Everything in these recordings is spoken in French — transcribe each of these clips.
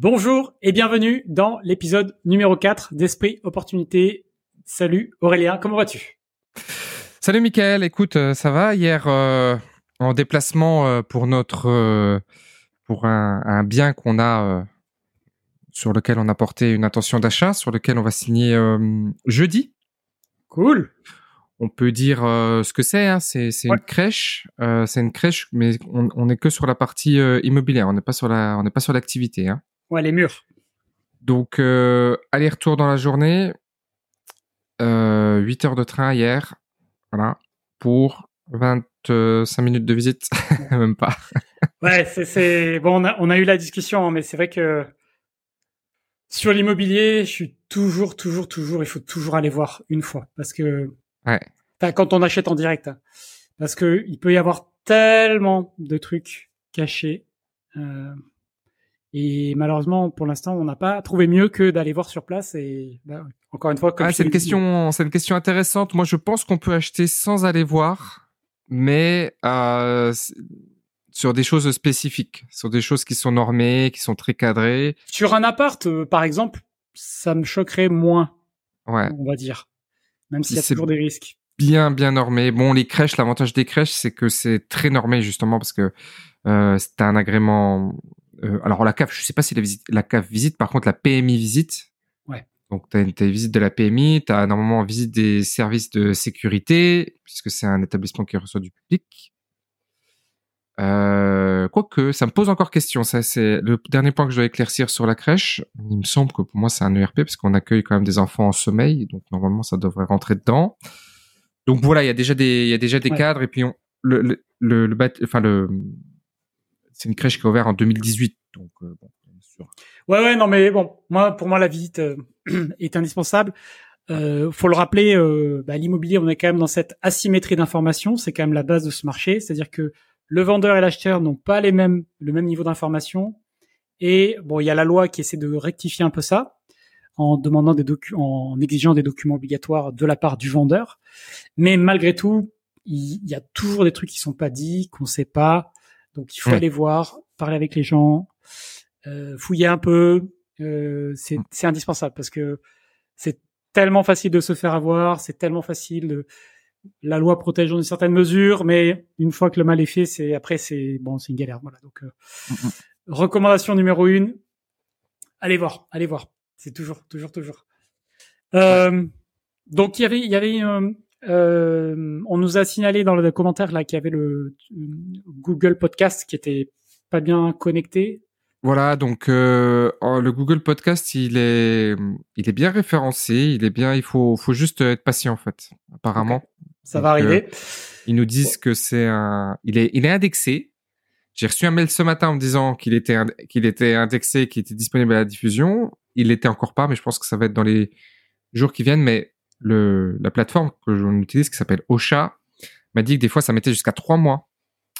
Bonjour et bienvenue dans l'épisode numéro 4 d'Esprit Opportunité. Salut Aurélien, comment vas-tu? Salut Mickaël, écoute, euh, ça va? Hier, euh, en déplacement euh, pour notre pour un, bien qu'on a sur lequel on a porté une intention d'achat, sur lequel on va signer jeudi. Cool. On peut dire ce que c'est. Hein, c'est une crèche. c'est une crèche, mais on n'est que sur la partie immobilière. On n'est pas sur la on n'est pas sur l'activité. Hein. Ouais, les murs. Donc, euh, aller-retour dans la journée, euh, 8 heures de train hier, voilà, pour 25 minutes de visite, même pas. ouais, c'est bon, on a, on a eu la discussion, hein, mais c'est vrai que sur l'immobilier, je suis toujours, toujours, toujours, il faut toujours aller voir une fois, parce que ouais. quand on achète en direct, hein, parce que il peut y avoir tellement de trucs cachés. Euh, et malheureusement, pour l'instant, on n'a pas trouvé mieux que d'aller voir sur place. Et bah, encore une fois, ah, c'est une question, c'est une question intéressante. Moi, je pense qu'on peut acheter sans aller voir, mais euh, sur des choses spécifiques, sur des choses qui sont normées, qui sont très cadrées. Sur un appart, euh, par exemple, ça me choquerait moins. Ouais. On va dire, même s'il y a toujours des risques. Bien, bien normé. Bon, les crèches, l'avantage des crèches, c'est que c'est très normé justement parce que euh, c'est un agrément euh, alors la CAF, je sais pas si la, visite, la CAF visite, par contre la PMI visite. Ouais. Donc tu as, une visite de la PMI, tu as normalement visite des services de sécurité, puisque c'est un établissement qui reçoit du public. Euh, quoique, ça me pose encore question. Ça, c'est le dernier point que je dois éclaircir sur la crèche. Il me semble que pour moi, c'est un ERP parce qu'on accueille quand même des enfants en sommeil, donc normalement, ça devrait rentrer dedans. Donc voilà, il y a déjà des, il y a déjà des cadres et puis on, le, le, le, le, enfin le, c'est une crèche qui a ouvert en 2018. Donc, euh, bon, sûr. Ouais, ouais, non, mais bon, moi, pour moi, la visite euh, est indispensable. Euh, faut le rappeler, euh, bah, l'immobilier, on est quand même dans cette asymétrie d'information. C'est quand même la base de ce marché, c'est-à-dire que le vendeur et l'acheteur n'ont pas les mêmes, le même niveau d'information. Et bon, il y a la loi qui essaie de rectifier un peu ça en demandant des en exigeant des documents obligatoires de la part du vendeur. Mais malgré tout, il y a toujours des trucs qui sont pas dits, qu'on sait pas. Donc il faut aller voir, parler avec les gens, euh, fouiller un peu. Euh, mm. c'est indispensable parce que c'est tellement facile de se faire avoir, c'est tellement facile. la loi protège dans une certaine mesure, mais une fois que le mal est fait, c'est après c'est bon, c'est une galère. Voilà. Donc euh, mm, mm. recommandation numéro une, allez voir, allez voir. C'est toujours, toujours, toujours. Euh, donc il y avait, il y avait euh, on nous a signalé dans le commentaire là qu'il y avait le Google Podcast qui était pas bien connecté. Voilà, donc euh, oh, le Google Podcast, il est, il est bien référencé, il est bien. Il faut, faut juste être patient en fait. Apparemment, ça va arriver. Euh, ils nous disent que c'est un, il est, il est indexé. J'ai reçu un mail ce matin en me disant qu'il était, qu'il était indexé, qu'il était disponible à la diffusion. Il l'était encore pas, mais je pense que ça va être dans les jours qui viennent. Mais le, la plateforme que j'utilise, utilise, qui s'appelle Ocha, m'a dit que des fois, ça mettait jusqu'à trois mois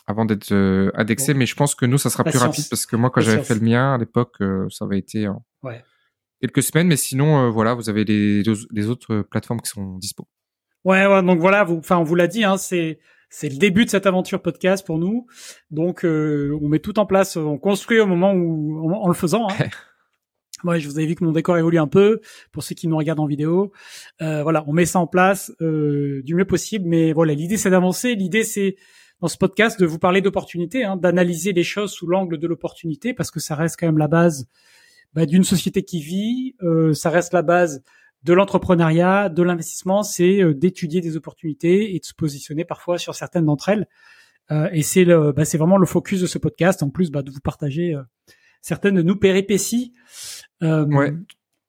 avant d'être euh, indexé. Mais je pense que nous, ça sera plus rapide parce que moi, quand j'avais fait le mien à l'époque, euh, ça avait été en quelques semaines. Mais sinon, euh, voilà, vous avez les, les, autres plateformes qui sont dispo. Ouais, ouais. Donc voilà, vous, enfin, on vous l'a dit, hein, c'est c'est le début de cette aventure podcast pour nous. Donc, on met tout en place, on construit au moment où, en, le faisant. Hein. Moi, je vous avais vu que mon décor évolue un peu pour ceux qui nous regardent en vidéo. Euh, voilà, on met ça en place euh, du mieux possible. Mais voilà, l'idée c'est d'avancer. L'idée c'est dans ce podcast de vous parler d'opportunités, hein, d'analyser les choses sous l'angle de l'opportunité parce que ça reste quand même la base bah, d'une société qui vit. Euh, ça reste la base de l'entrepreneuriat, de l'investissement. C'est euh, d'étudier des opportunités et de se positionner parfois sur certaines d'entre elles. Et c'est bah, c'est vraiment le focus de ce podcast. En plus, bah, de vous partager certaines de nos péripéties euh, ouais,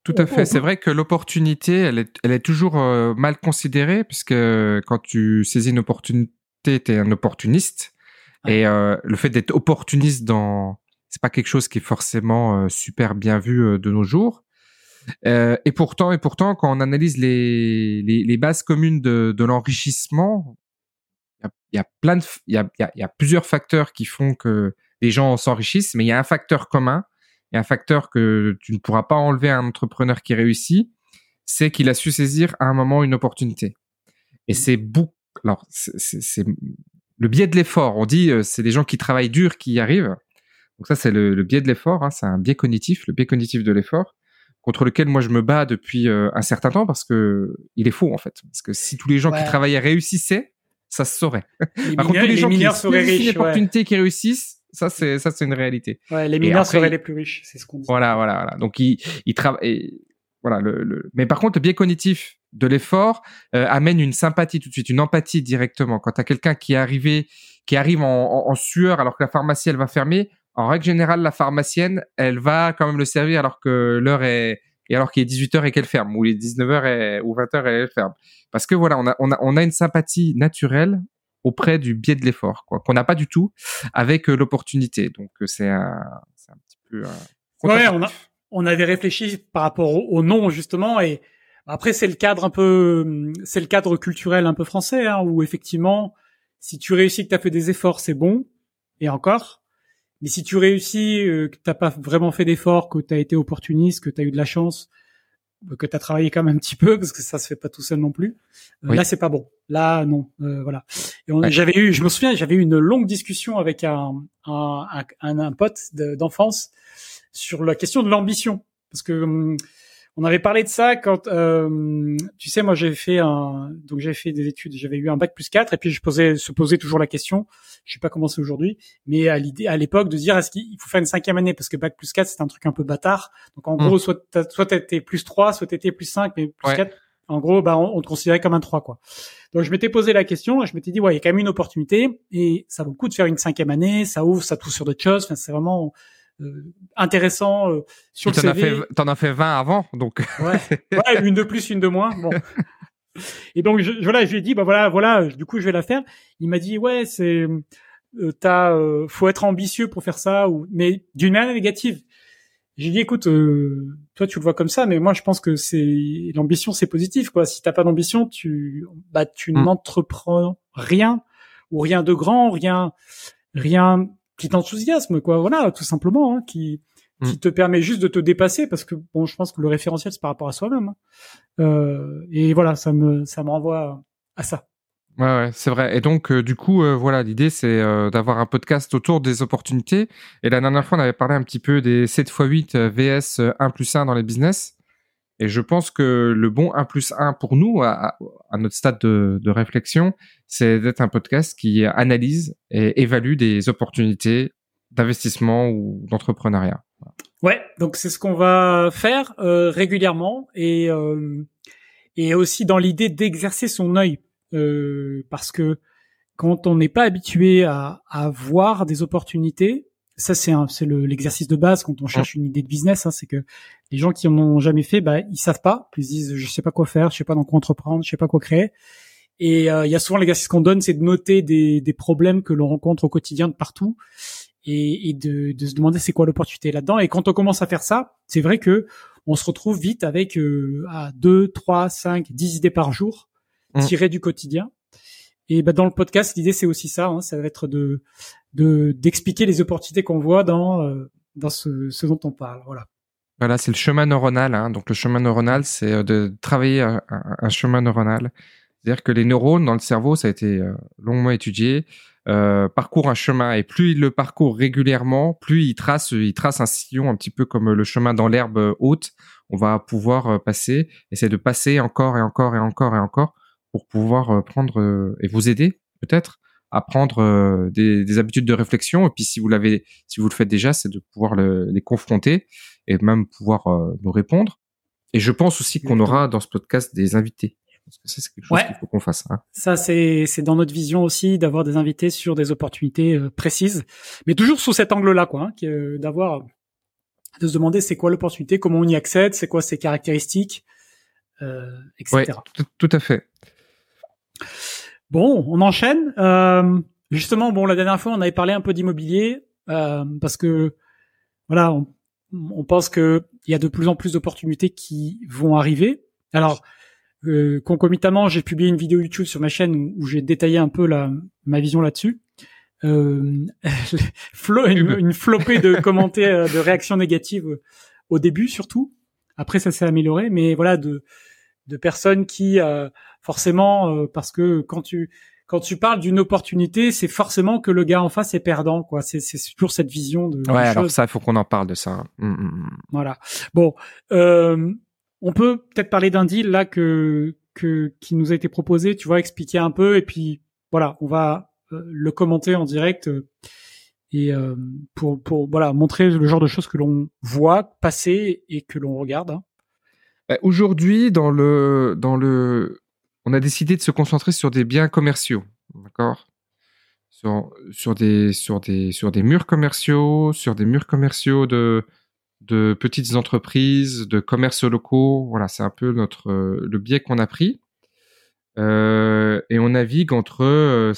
tout à fait. C'est vrai que l'opportunité, elle est, elle est toujours euh, mal considérée puisque quand tu saisis une opportunité, tu es un opportuniste. Et euh, le fait d'être opportuniste dans, c'est pas quelque chose qui est forcément euh, super bien vu de nos jours. et pourtant, et pourtant, quand on analyse les, les, les bases communes de, de l'enrichissement, il y, y a, plein de, il y a, y a plusieurs facteurs qui font que les gens s'enrichissent, mais il y a un facteur commun et un facteur que tu ne pourras pas enlever à un entrepreneur qui réussit, c'est qu'il a su saisir à un moment une opportunité. Et c'est beaucoup. Alors, c'est le biais de l'effort. On dit, euh, c'est des gens qui travaillent dur qui y arrivent. Donc ça, c'est le, biais de l'effort. Hein. c'est un biais cognitif, le biais cognitif de l'effort, contre lequel moi je me bats depuis euh, un certain temps parce que il est faux en fait. Parce que si tous les gens qui travaillaient réussissaient, ça se saurait. Par contre, tous les, gens qui seraient riches, une opportunité qui réussissent, ça c'est ça c'est une réalité. Ouais, les mineurs seraient les plus riches, c'est ce qu'on dit. Voilà, voilà, voilà. Donc ils ils travaillent. Voilà. Le, le... Mais par contre, le biais cognitif de l'effort euh, amène une sympathie tout de suite, une empathie directement. Quand tu as quelqu'un qui est arrivé, qui arrive en, en, en, sueur alors que la pharmacie elle va fermer, en règle générale, la pharmacienne, elle va quand même le servir alors que l'heure est et alors qu'il est 18h et qu'elle ferme ou il est 19h ou 20h et elle ferme. Parce que voilà, on a on a on a une sympathie naturelle auprès du biais de l'effort quoi qu'on n'a pas du tout avec euh, l'opportunité. Donc euh, c'est un c'est un petit peu euh, Ouais, on a on avait réfléchi par rapport au, nom justement et après c'est le cadre un peu c'est le cadre culturel un peu français hein, où effectivement si tu réussis que tu as fait des efforts, c'est bon et encore mais si tu réussis, euh, que t'as pas vraiment fait d'efforts, que tu as été opportuniste, que tu as eu de la chance, que tu as travaillé quand même un petit peu, parce que ça se fait pas tout seul non plus. Euh, là, c'est pas bon. Là, non. Euh, voilà. Et j'avais eu, je me souviens, j'avais eu une longue discussion avec un un, un, un pote d'enfance sur la question de l'ambition, parce que hum, on avait parlé de ça quand, euh, tu sais, moi j'ai fait un, donc j'ai fait des études, j'avais eu un bac plus 4 et puis je posais, se posait toujours la question, je sais pas comment c'est aujourd'hui, mais à l'idée, à l'époque de dire est-ce qu'il faut faire une cinquième année parce que bac plus 4 c'est un truc un peu bâtard. Donc en gros, mmh. soit t'as, soit t'étais plus 3, soit t'étais plus 5, mais plus 4, en gros, bah, on, te considérait comme un 3, quoi. Donc, je m'étais posé la question, et je m'étais dit, ouais, il y a quand même une opportunité, et ça vaut le coup de faire une cinquième année, ça ouvre, ça touche sur d'autres choses, enfin, c'est vraiment, intéressant euh, sur le CV. T'en as fait 20 avant, donc. ouais. ouais, une de plus, une de moins. Bon. Et donc je, voilà, je lui ai dit bah voilà, voilà, du coup je vais la faire. Il m'a dit ouais, c'est euh, t'as euh, faut être ambitieux pour faire ça ou mais d'une manière négative. J'ai dit écoute, euh, toi tu le vois comme ça, mais moi je pense que c'est l'ambition c'est positif quoi. Si t'as pas d'ambition, tu bah tu mm. n'entreprends rien ou rien de grand, rien rien qui t'enthousiasme, quoi. Voilà, tout simplement, hein, qui qui mm. te permet juste de te dépasser parce que bon, je pense que le référentiel c'est par rapport à soi-même. Hein. Euh, et voilà, ça me ça me renvoie à ça. Ouais, ouais c'est vrai. Et donc, euh, du coup, euh, voilà, l'idée, c'est euh, d'avoir un podcast autour des opportunités. Et la dernière fois, on avait parlé un petit peu des 7 x 8 VS 1 plus 1 dans les business. Et je pense que le bon 1 plus 1 pour nous, à, notre stade de, de réflexion, c'est d'être un podcast qui analyse et évalue des opportunités d'investissement ou d'entrepreneuriat. Ouais, donc c'est ce qu'on va faire euh, régulièrement et euh, et aussi dans l'idée d'exercer son œil euh, parce que quand on n'est pas habitué à, à voir des opportunités, ça c'est c'est l'exercice de base quand on cherche une idée de business, hein, c'est que les gens qui en ont jamais fait, bah ils savent pas, ils se disent je sais pas quoi faire, je sais pas dans quoi entreprendre, je sais pas quoi créer. Et euh, il y a souvent l'exercice qu'on donne, c'est de noter des, des problèmes que l'on rencontre au quotidien de partout et, et de, de, se demander c'est quoi l'opportunité là-dedans. Et quand on commence à faire ça, c'est vrai que on se retrouve vite avec euh, à 2, 3, 5, 10 idées par jour mmh. tirées du quotidien. Et bah, dans le podcast, l'idée c'est aussi ça, hein, ça va être de d'expliquer les opportunités qu'on voit dans euh, dans ce, dont on parle. Voilà. Voilà, c'est le chemin neuronal. Hein. Donc le chemin neuronal, c'est euh, de travailler un, chemin neuronal. C'est-à-dire que les neurones dans le cerveau, ça a été euh, longuement étudié, parcourent un chemin et plus ils le parcourent régulièrement, plus ils tracent, ils tracent un sillon un petit peu comme le chemin dans l'herbe haute. On va pouvoir passer, essayer de passer encore et encore et encore et encore pour pouvoir prendre et vous aider peut-être à prendre euh, des, des, habitudes de réflexion. Et puis si vous l'avez, si vous le faites déjà, c'est de pouvoir le, les confronter et même pouvoir euh, nous répondre. Et je pense aussi qu'on aura dans ce podcast des invités. Parce que ça, c'est quelque chose qu'il faut qu'on fasse. Hein. Ça, c'est c'est dans notre vision aussi d'avoir des invités sur des opportunités euh, précises, mais toujours sous cet angle-là, quoi, hein, d'avoir de se demander c'est quoi l'opportunité, comment on y accède, c'est quoi ses caractéristiques, euh, etc. tout, tout à fait. Bon, on enchaîne. Euh, justement, bon, la dernière fois, on avait parlé un peu d'immobilier euh, parce que voilà, on, pense que il y a de plus en plus d'opportunités qui vont arriver. Alors, euh, concomitamment, j'ai publié une vidéo YouTube sur ma chaîne où, j'ai détaillé un peu la, ma vision là-dessus. Euh, une, une, flopée de commentaires, de réactions négatives au début surtout. Après, ça s'est amélioré, mais voilà, de, de personnes qui euh, forcément, euh, parce que quand tu quand tu parles d'une opportunité, c'est forcément que le gars en face est perdant, quoi. C'est, c'est toujours cette vision de. Ouais, alors ça, il faut qu'on en parle de ça. Mmh, mmh, mmh. Voilà. Bon, euh, on peut peut-être parler d'un deal là que que qui nous a été proposé. Tu vois, expliquer un peu et puis voilà, on va euh, le commenter en direct euh, et pour pour voilà montrer le genre de choses que l'on voit passer et que l'on regarde. Hein. Bah, aujourd'hui, dans le dans le on a décidé de se concentrer sur des biens commerciaux, d'accord? Sur, des, sur, des, sur des murs commerciaux, sur des murs commerciaux de, de petites entreprises, de commerces locaux. Voilà, c'est un peu notre, le biais qu'on a pris. Euh, et on navigue entre euh,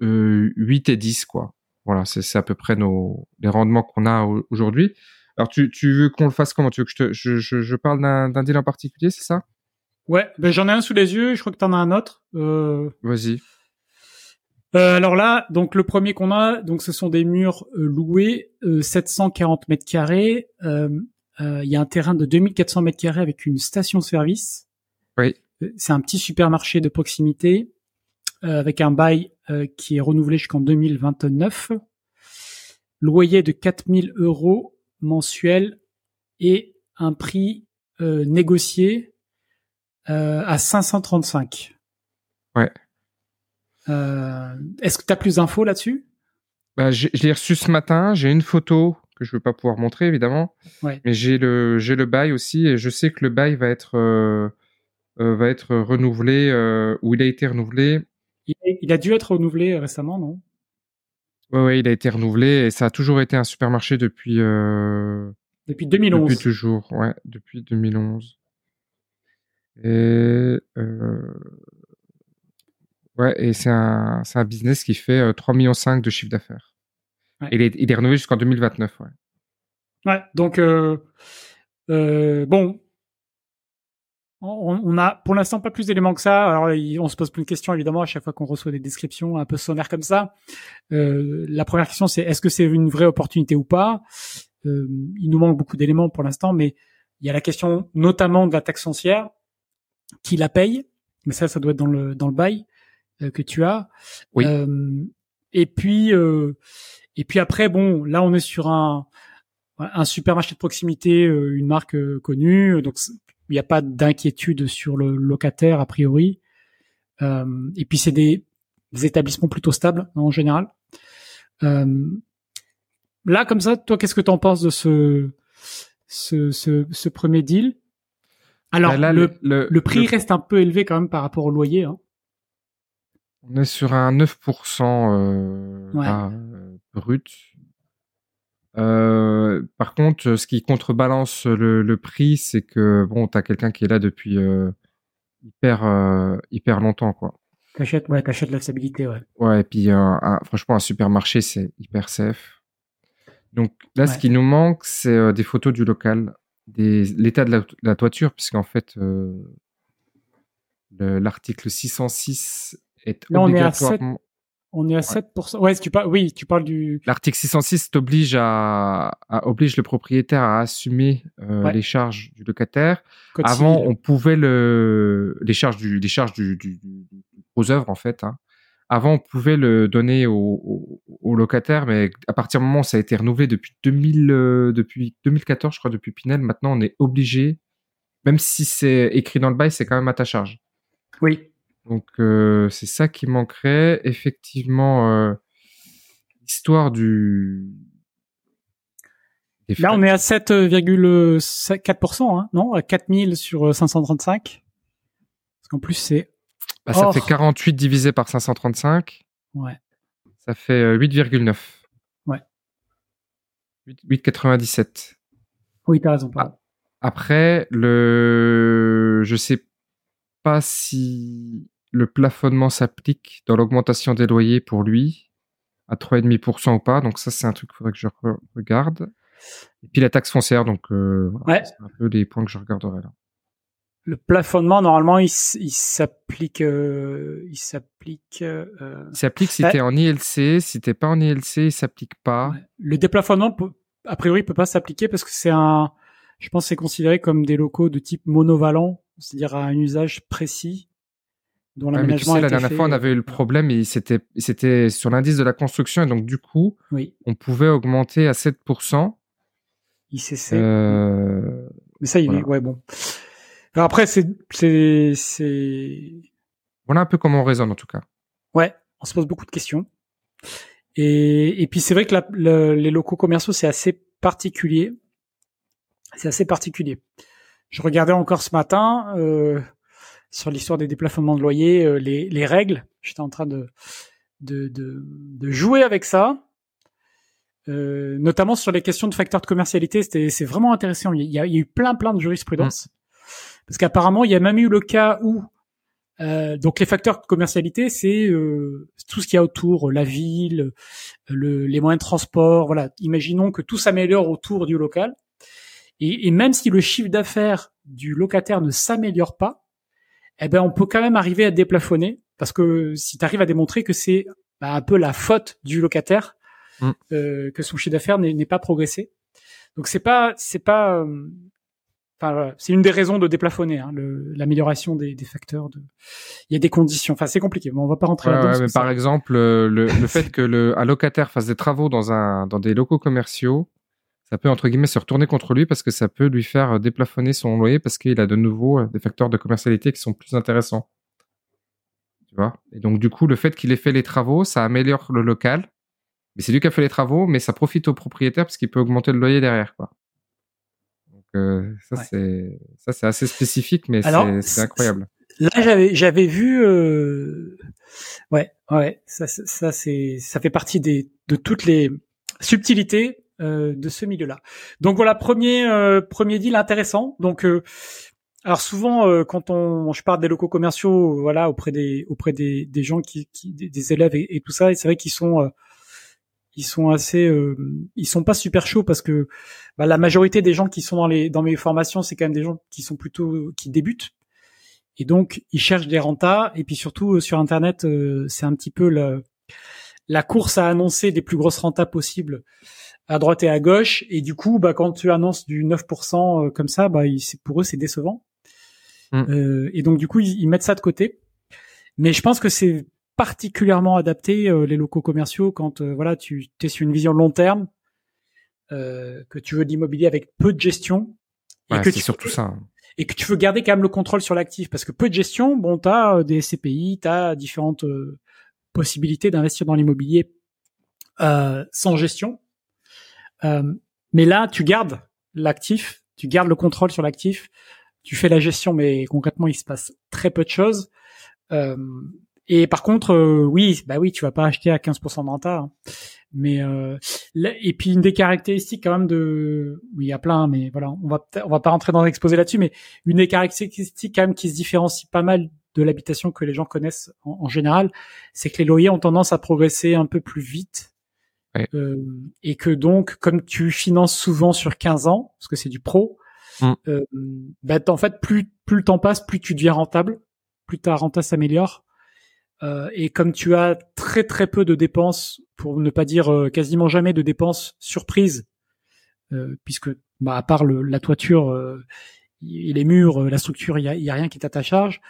8 euh, et 10, quoi. Voilà, c'est à peu près nos, les rendements qu'on a aujourd'hui. Alors, tu, tu veux qu'on le fasse comment? Tu veux que je, te, je, je, je parle d'un deal en particulier, c'est ça? Ouais, ben j'en ai un sous les yeux. Je crois que t'en as un autre. Euh... Vas-y. Euh, alors là, donc le premier qu'on a, donc ce sont des murs euh, loués, 740 euh, mètres carrés. Il y a un terrain de 2400 mètres carrés avec une station-service. Oui. C'est un petit supermarché de proximité avec un bail qui est renouvelé jusqu'en 2029. Loyer de 4000 euros mensuels et un prix négocié euh, à 535. Ouais. Euh, Est-ce que tu as plus d'infos là-dessus? Bah, Je l'ai reçu ce matin. J'ai une photo que je ne veux pas pouvoir montrer évidemment. Ouais. Mais j'ai le j'ai le bail aussi et je sais que le bail va être euh, euh va être renouvelé euh, ou il a été renouvelé. Il, il, a dû être renouvelé récemment, non? Ouais, ouais, il a été renouvelé et ça a toujours été un supermarché depuis. Euh, depuis 2011. Depuis toujours, ouais, depuis 2011. Et euh, ouais, et c'est un, c'est un business qui fait 3,5 millions de chiffre d'affaires. Ouais. Il, est, il est rénové jusqu'en 2029. Ouais. Ouais, donc euh, euh, bon, on, on, a pour l'instant pas plus d'éléments que ça. Alors on se pose plein de questions évidemment à chaque fois qu'on reçoit des descriptions un peu sommaires comme ça. Euh, la première question c'est est-ce que c'est une vraie opportunité ou pas? Euh, Il nous manque beaucoup d'éléments pour l'instant, mais il y a la question notamment de la taxe foncière qui la paye, mais ça, ça doit être dans le dans le bail euh, que tu as. Oui. Euh, et puis euh, et puis après, bon, là, on est sur un un supermarché de proximité, euh, une marque connue, donc il n'y a pas d'inquiétude sur le locataire a priori. et puis c'est des, des, établissements plutôt stables hein, en général. là, comme ça, toi, qu'est-ce que tu en penses de ce ce, ce, ce premier deal? Alors, bah le, le, le, prix reste un peu élevé quand même par rapport au loyer. Hein. On est sur un 9% euh, ouais. là, euh, brut. Euh, par contre, ce qui contrebalance le, le prix, c'est que bon, t'as quelqu'un qui est là depuis euh, hyper euh, hyper longtemps, quoi. T'achètes, ouais, t'achètes la stabilité, ouais. Ouais, et puis un, franchement, un supermarché, c'est hyper safe. Donc là, ouais. ce qui nous manque, c'est des photos du local l'état de, la toiture, puisqu'en fait, l'article 606 est Là, obligatoirement. On est à 7%. Ouais, tu parles, oui, tu parles du. L'article 606 t'oblige à, à, oblige le propriétaire à assumer euh, ouais. les charges du locataire. Code Avant, civil. on pouvait le, les charges du, les charges du, du, du aux œuvres en fait. Hein. Avant, on pouvait le donner au, au, au, locataire, mais à partir du moment où ça a été renouvelé depuis 2000, euh, depuis 2014, je crois, depuis Pinel, maintenant on est obligé, même si c'est écrit dans le bail, c'est quand même à ta charge. Oui. Donc euh, c'est ça qui manquerait. Effectivement, euh, l'histoire du. Là, on est à 7,4%, hein, non? À 4000 sur 535. Parce qu'en plus, c'est. Bah, ça fait 48 divisé par 535. Ouais. Ça fait 8,9. Ouais. 8,97. Oui, t'as raison. Ah. Après, le, je sais pas si le plafonnement s'applique dans l'augmentation des loyers pour lui à 3,5% ou pas. Donc ça, c'est un truc qu'il faudrait que je regarde. Et puis la taxe foncière, donc euh, ouais. c'est un peu les points que je regarderai là. Le plafonnement, normalement, il, il s'applique, euh, il s'applique. Euh, il s'applique si ouais. t'es en ILC. Si t'es pas en ILC, il s'applique pas. Ouais. Le déplafonnement, a priori, peut pas s'appliquer parce que c'est un, je pense, c'est considéré comme des locaux de type monovalent, c'est-à-dire à un usage précis. Dont l'aménagement tu sais, la dernière fois, on avait eu le problème et c'était c'était sur l'indice de la construction et donc du coup, oui. on pouvait augmenter à 7%. ICC. Euh... Mais ça, il est ouais bon. Alors après, c'est c'est c'est. Voilà un peu comment on raisonne en tout cas. Ouais, on se pose beaucoup de questions. Et, et puis c'est vrai que la, les locaux commerciaux c'est assez particulier. C'est assez particulier. Je regardais encore ce matin euh, sur l'histoire des déplafonnements de loyer, euh, les, les, règles. J'étais en train de, de, de, de, jouer avec ça, euh, notamment sur les questions de facteurs de commercialité. C'était, c'est vraiment intéressant. Il y, a, il y, a, eu plein, plein de jurisprudence. Mmh. Parce qu'apparemment, il y a même eu le cas où euh, donc les facteurs de commercialité, c'est euh, tout ce qu'il y a autour, la ville, le, les moyens de transport. Voilà, imaginons que tout s'améliore autour du local. Et, et, même si le chiffre d'affaires du locataire ne s'améliore pas, eh ben on peut quand même arriver à déplafonner parce que si tu arrives à démontrer que c'est bah, un peu la faute du locataire mm. euh, que son chiffre d'affaires n'est pas progressé. Donc c'est pas c'est pas euh, Enfin, c'est une des raisons de déplafonner hein, l'amélioration des, des, facteurs. De... Il y a des conditions. Enfin, c'est compliqué. Mais on va pas rentrer là-dedans. mais par exemple, le, le fait que le un locataire fasse des travaux dans un dans des locaux commerciaux, ça peut entre guillemets se retourner contre lui parce que ça peut lui faire déplafonner son loyer parce qu'il a de nouveau des facteurs de commercialité qui sont plus intéressants. Tu vois? Et donc du coup, le fait qu'il ait fait les travaux, ça améliore le local. Mais c'est lui qui a fait les travaux, mais ça profite au propriétaire parce qu'il peut augmenter le loyer derrière, quoi. Euh, ça c'est ça c'est assez spécifique, mais c'est incroyable. Là j'avais j'avais vu euh... ouais ouais ça ça c'est ça fait partie des de toutes les subtilités euh, de ce milieu-là. Donc voilà premier euh, premier deal intéressant. Donc euh, alors souvent euh, quand on je parle des locaux commerciaux voilà auprès des auprès des, des gens qui, qui des, élèves et, tout ça et c'est vrai qu'ils sont ils sont assez, euh, ils sont pas super chauds parce que bah, la majorité des gens qui sont dans les dans mes formations, c'est quand même des gens qui sont plutôt qui débutent et donc ils cherchent des rentas et puis surtout euh, sur internet, euh, c'est un petit peu la, la course à annoncer des plus grosses rentas possibles à droite et à gauche et du coup, bah quand tu annonces du 9% comme ça, bah pour eux c'est décevant. Mmh. et donc du coup ils, ils mettent ça de côté. Mais je pense que c'est particulièrement adapté euh, les locaux commerciaux quand euh, voilà tu es sur une vision long terme, euh, que tu veux de l'immobilier avec peu de gestion et que tu surtout ça hein. et que tu veux garder quand même le contrôle sur l'actif parce que peu de gestion, bon t'as des CPI, t'as différentes possibilités d'investir dans l'immobilier sans gestion, mais là tu gardes l'actif, tu gardes le contrôle sur l'actif, tu fais la gestion, mais concrètement il se passe très peu de choses. Euh, et par contre, euh, oui, bah oui, tu vas pas acheter à 15% de renta. Hein. Mais euh, et puis une des caractéristiques quand même de, oui, il y a plein, mais voilà, on va on va pas rentrer dans l'exposé là-dessus, mais une des caractéristiques quand même qui se différencie pas mal de l'habitation que les gens connaissent en, général, c'est que les loyers ont tendance à progresser un peu plus vite. Euh, et que donc, comme tu finances souvent sur 15 ans, parce que c'est du pro, mm. euh, bah, en fait, plus, plus le temps passe, plus tu deviens rentable, plus ta renta s'améliore. Euh, et comme tu as très très peu de dépenses, pour ne pas dire quasiment jamais de dépenses surprises, euh, puisque bah, à part le, la toiture et les murs, la structure, il y a, y a, rien qui est à ta charge.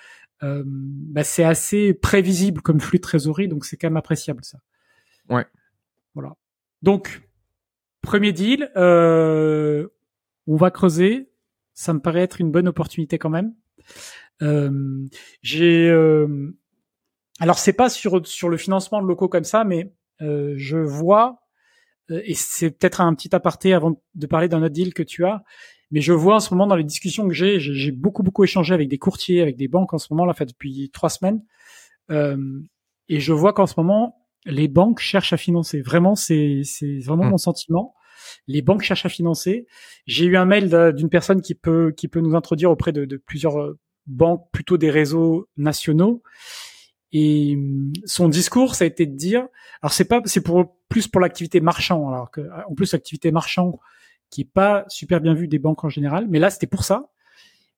Bah, c'est assez prévisible comme flux de trésorerie, donc c'est quand même appréciable ça. Ouais. Voilà. Donc premier deal, on va creuser. Ça me paraît être une bonne opportunité quand même. j'ai alors c'est pas sur sur le financement de locaux comme ça, mais euh, je vois euh, et c'est peut-être un petit aparté avant de parler d'un autre deal que tu as, mais je vois en ce moment dans les discussions que j'ai, j'ai beaucoup beaucoup échangé avec des courtiers, avec des banques en ce moment là, fait depuis trois semaines, euh, et je vois qu'en ce moment les banques cherchent à financer. Vraiment, c'est vraiment mmh. mon sentiment. Les banques cherchent à financer. J'ai eu un mail d'une personne qui peut qui peut nous introduire auprès de, de plusieurs euh, banques, plutôt des réseaux nationaux et hum, son discours, ça a été de dire, alors c'est pas, c'est pour plus pour l'activité marchand, alors que en plus l'activité marchand qui est pas super bien vue des banques en général, mais là c'était pour ça.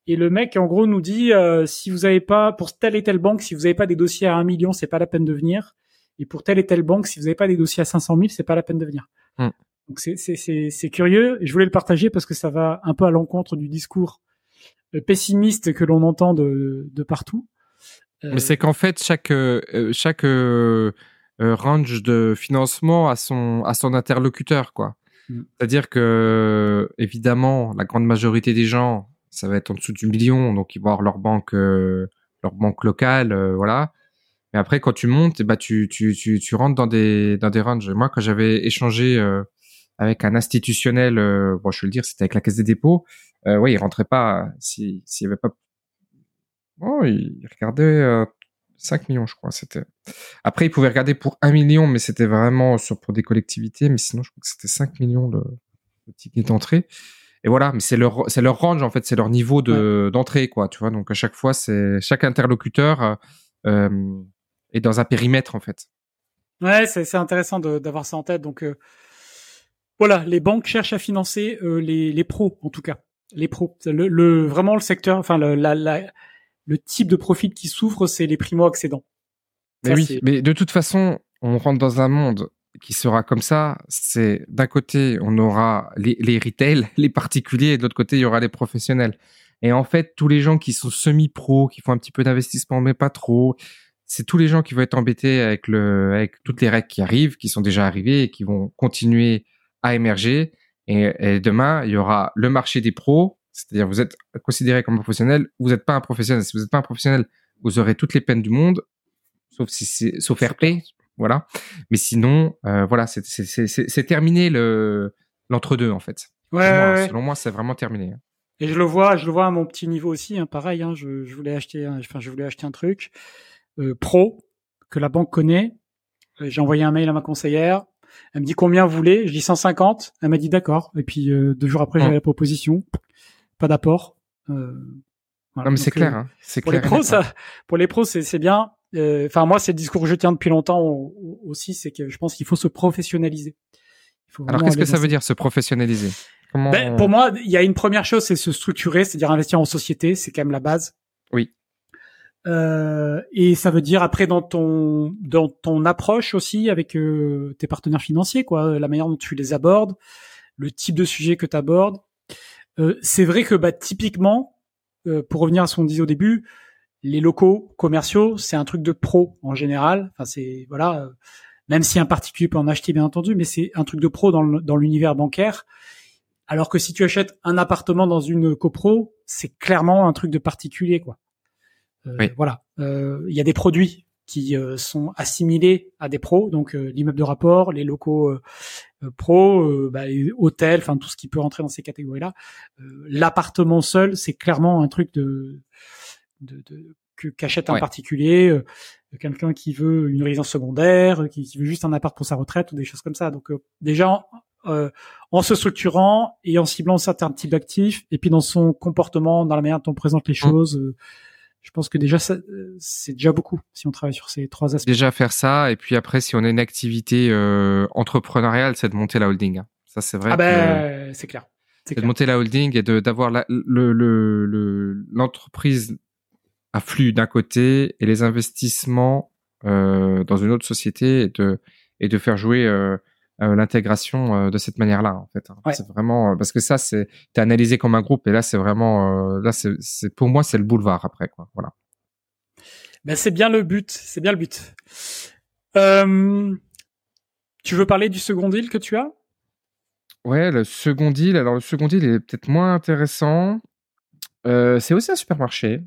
Et le mec en gros nous dit, euh, si vous avez pas pour telle et telle banque, si vous avez pas des dossiers à un million, c'est pas la peine de venir. Et pour telle et telle banque, si vous avez pas des dossiers à 500 000, c'est pas la peine de venir. Hmm. Donc c'est curieux. Je voulais le partager parce que ça va un peu à l'encontre du discours euh, pessimiste que l'on entend de de partout. Mais c'est qu'en fait, chaque, chaque range de financement a son, a son interlocuteur, quoi. Mm. C'est-à-dire que, évidemment, la grande majorité des gens, ça va être en dessous du million, donc ils vont avoir leur banque, leur banque locale, voilà. Mais après, quand tu montes, bah, tu, tu, tu, tu rentres dans des, dans des ranges. Moi, quand j'avais échangé euh, avec un institutionnel, euh, bon, je vais le dire, c'était avec la Caisse des dépôts, euh, ouais, il rentrait pas, s'il y avait pas... Oh, il regardait 5 millions, je crois. C'était. Après, il pouvait regarder pour 1 million, mais c'était vraiment sur pour des collectivités. Mais sinon, je crois que c'était 5 millions le, le ticket d'entrée. Et voilà, mais c'est leur c'est leur range en fait, c'est leur niveau de d'entrée quoi. Tu vois, donc à chaque fois, c'est chaque interlocuteur euh, et dans un périmètre en fait. Ouais, c'est intéressant d'avoir ça en tête. Donc euh, voilà, les banques cherchent à financer euh, les, les pros en tout cas, les pros. Le, le vraiment le secteur, enfin le, la, la, le type de profit qui souffre, c'est les primo accédants. Mais oui, mais de toute façon, on rentre dans un monde qui sera comme ça. C'est d'un côté, on aura les, les retail, les particuliers, et de l'autre côté, il y aura les professionnels. Et en fait, tous les gens qui sont semi-pro, qui font un petit peu d'investissement, mais pas trop, c'est tous les gens qui vont être embêtés avec le, avec toutes les règles qui arrivent, qui sont déjà arrivées et qui vont continuer à émerger. Et, demain, il y aura le marché des pros, c'est-à-dire vous êtes considéré comme professionnel, vous n'êtes pas un professionnel. Si vous n'êtes pas un professionnel, vous aurez toutes les peines du monde, sauf si c'est, sauf play, voilà. Mais sinon, euh, voilà, c'est, c'est, c'est, c'est terminé le l'entre-deux en fait. Ouais, selon, moi, c'est vraiment terminé. Hein. Et je le vois, je le vois à mon petit niveau aussi, hein, pareil. Hein, je, je voulais acheter, enfin, je voulais acheter un truc. Euh, pro que la banque connaît. Euh, j'ai envoyé un mail à ma conseillère. Elle me dit combien vous voulez? Je dis 150. Elle m'a dit d'accord. Et puis euh, deux jours après, j'ai la proposition. Pas d'apport. Euh, voilà. Non mais c'est clair. Hein. C'est pour Les pros, ça, pour les pros, c'est bien. Enfin moi, c'est le discours que je tiens depuis longtemps aussi, c'est que je pense qu'il faut se professionnaliser. Alors qu'est-ce que ça veut dire se professionnaliser? Comment... ben, Pour moi, il y a une première chose, c'est se structurer, c'est-à-dire investir en société, c'est quand même la base. Oui. Euh, et ça veut dire après dans ton dans ton approche aussi avec euh, tes partenaires financiers, quoi, la manière dont tu les abordes, le type de sujet que tu abordes. Euh, c'est vrai que bah typiquement, euh, pour revenir à ce qu'on disait au début, les locaux commerciaux, c'est un truc de pro en général. Enfin c'est voilà, même si un particulier peut en acheter bien entendu, mais c'est un truc de pro dans dans l'univers bancaire. Alors que si tu achètes un appartement dans une copro, c'est clairement un truc de particulier, quoi. Euh, voilà, euh, il y a des produits qui euh, sont assimilés à des pros, donc l'immeuble de rapport, les locaux pro, bah, hôtel, enfin tout ce qui peut rentrer dans ces catégories-là. L'appartement seul, c'est clairement un truc de, de, de qu'achète un particulier, quelqu'un qui veut une résidence secondaire, qui, qui, veut juste un appart pour sa retraite ou des choses comme ça. Donc déjà euh, en se structurant et en ciblant certains types d'actifs, et puis dans son comportement, dans la manière dont on présente les mmh. choses, je pense que déjà c'est déjà beaucoup si on travaille sur ces trois aspects. Déjà faire ça et puis après si on a une activité euh, entrepreneuriale, c'est de monter la holding. Hein. Ça c'est vrai. Ah ben c'est clair. C'est de monter la holding et de d'avoir le le l'entreprise à flux d'un côté et les investissements euh, dans une autre société et de et de faire jouer euh, euh, l'intégration euh, de cette manière-là en fait. Hein. C'est vraiment euh, parce que ça c'est t'es analysé comme un groupe et là c'est vraiment là c'est pour moi c'est le boulevard après quoi. Voilà. Ben c'est bien le but, c'est bien le but. Euh, tu veux parler du second deal que tu as? Ouais, le second deal. Alors le second deal est peut-être moins intéressant. Euh, c'est aussi un supermarché.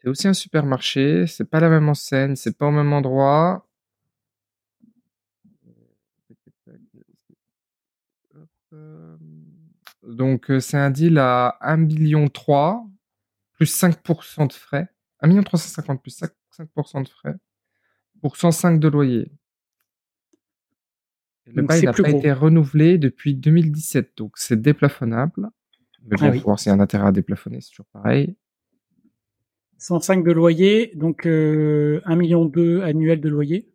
C'est aussi un supermarché. C'est pas la même enseigne, c'est pas au même endroit. Donc c'est un deal à 1 million 3 plus 5% de frais. 1 million 350 plus 5%, de frais pour 105 de loyer. le bail n'a pas été renouvelé depuis 2017, donc c'est déplafonnable. Mais ah bon, voir s'il y a un intérêt à déplafonner, c'est toujours pareil. 105 de loyer, donc euh, 1 million 2 annuel de loyer.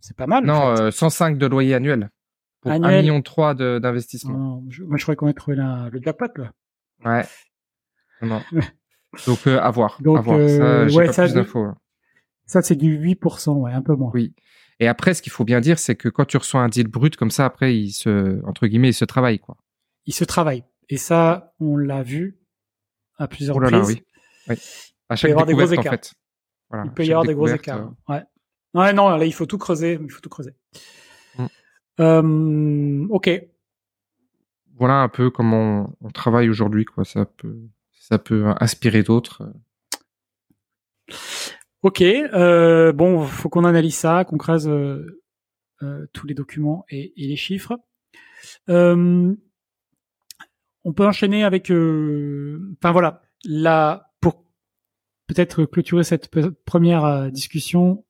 C'est pas mal. Non, 105 euh, de loyer annuel. Pour 1 million 3 d'investissement. moi, je croyais qu'on avait trouvé la, le jackpot, là. Ouais. Non. Donc, euh, à voir. Donc, à voir. Ça, euh, ouais, pas ça, plus d'infos. Hein. Ça, c'est du 8%, ouais, un peu moins. Oui. Et après, ce qu'il faut bien dire, c'est que quand tu reçois un deal brut comme ça, après, il se, entre guillemets, il se travaille, quoi. Il se travaille. Et ça, on l'a vu. à plusieurs oh reprises. oui. oui. À chaque découverte, en fait. Voilà, il peut y avoir des gros écarts. Ouais. Ouais, non, là, il faut tout creuser. Il faut tout creuser. Euh, ok. Voilà un peu comment on, travaille aujourd'hui, quoi. Ça peut, ça peut inspirer d'autres. Ok. Euh, bon, faut qu'on analyse ça, qu'on creuse euh, euh tous les documents et, et les chiffres. Euh, on peut enchaîner avec. Euh, enfin voilà, là pour peut-être clôturer cette première discussion.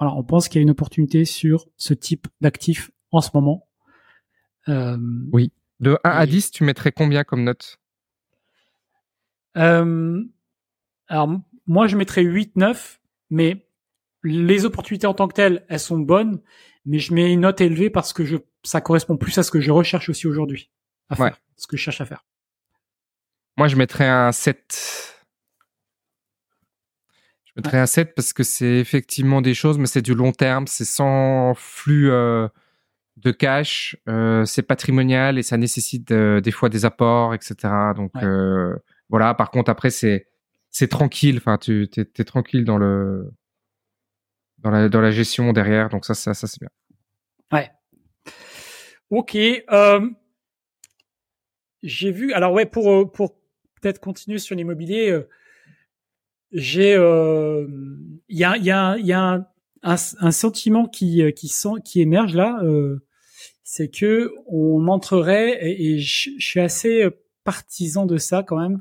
Alors, on pense qu'il y a une opportunité sur ce type d'actif en ce moment. Euh, oui. De 1 à 10, tu mettrais combien comme note? Euh, Alors, moi, je mettrais 8, 9, mais les opportunités en tant que telles, elles sont bonnes, mais je mets une note élevée parce que je, ça correspond plus à ce que je recherche aussi aujourd'hui à faire, ce que je cherche à faire. Moi, je mettrais un 7 mettrais un 7 parce que c'est effectivement des choses, mais c'est du long terme, c'est sans flux euh, de cash, euh, c'est patrimonial et ça nécessite euh, des fois des apports, etc. Donc euh, voilà. Par contre, après, c'est c'est tranquille. Enfin, tu t'es, es tranquille dans le dans la dans la gestion derrière. Donc ça, ça, ça c'est bien. Ouais. Ok. Euh, j'ai vu. Alors ouais, pour pour peut-être continuer sur l'immobilier j'ai euh, il y a il y a il y a un, un, sentiment qui euh, qui sent qui émerge là euh, c'est que on entrerait et, je, suis assez partisan de ça quand même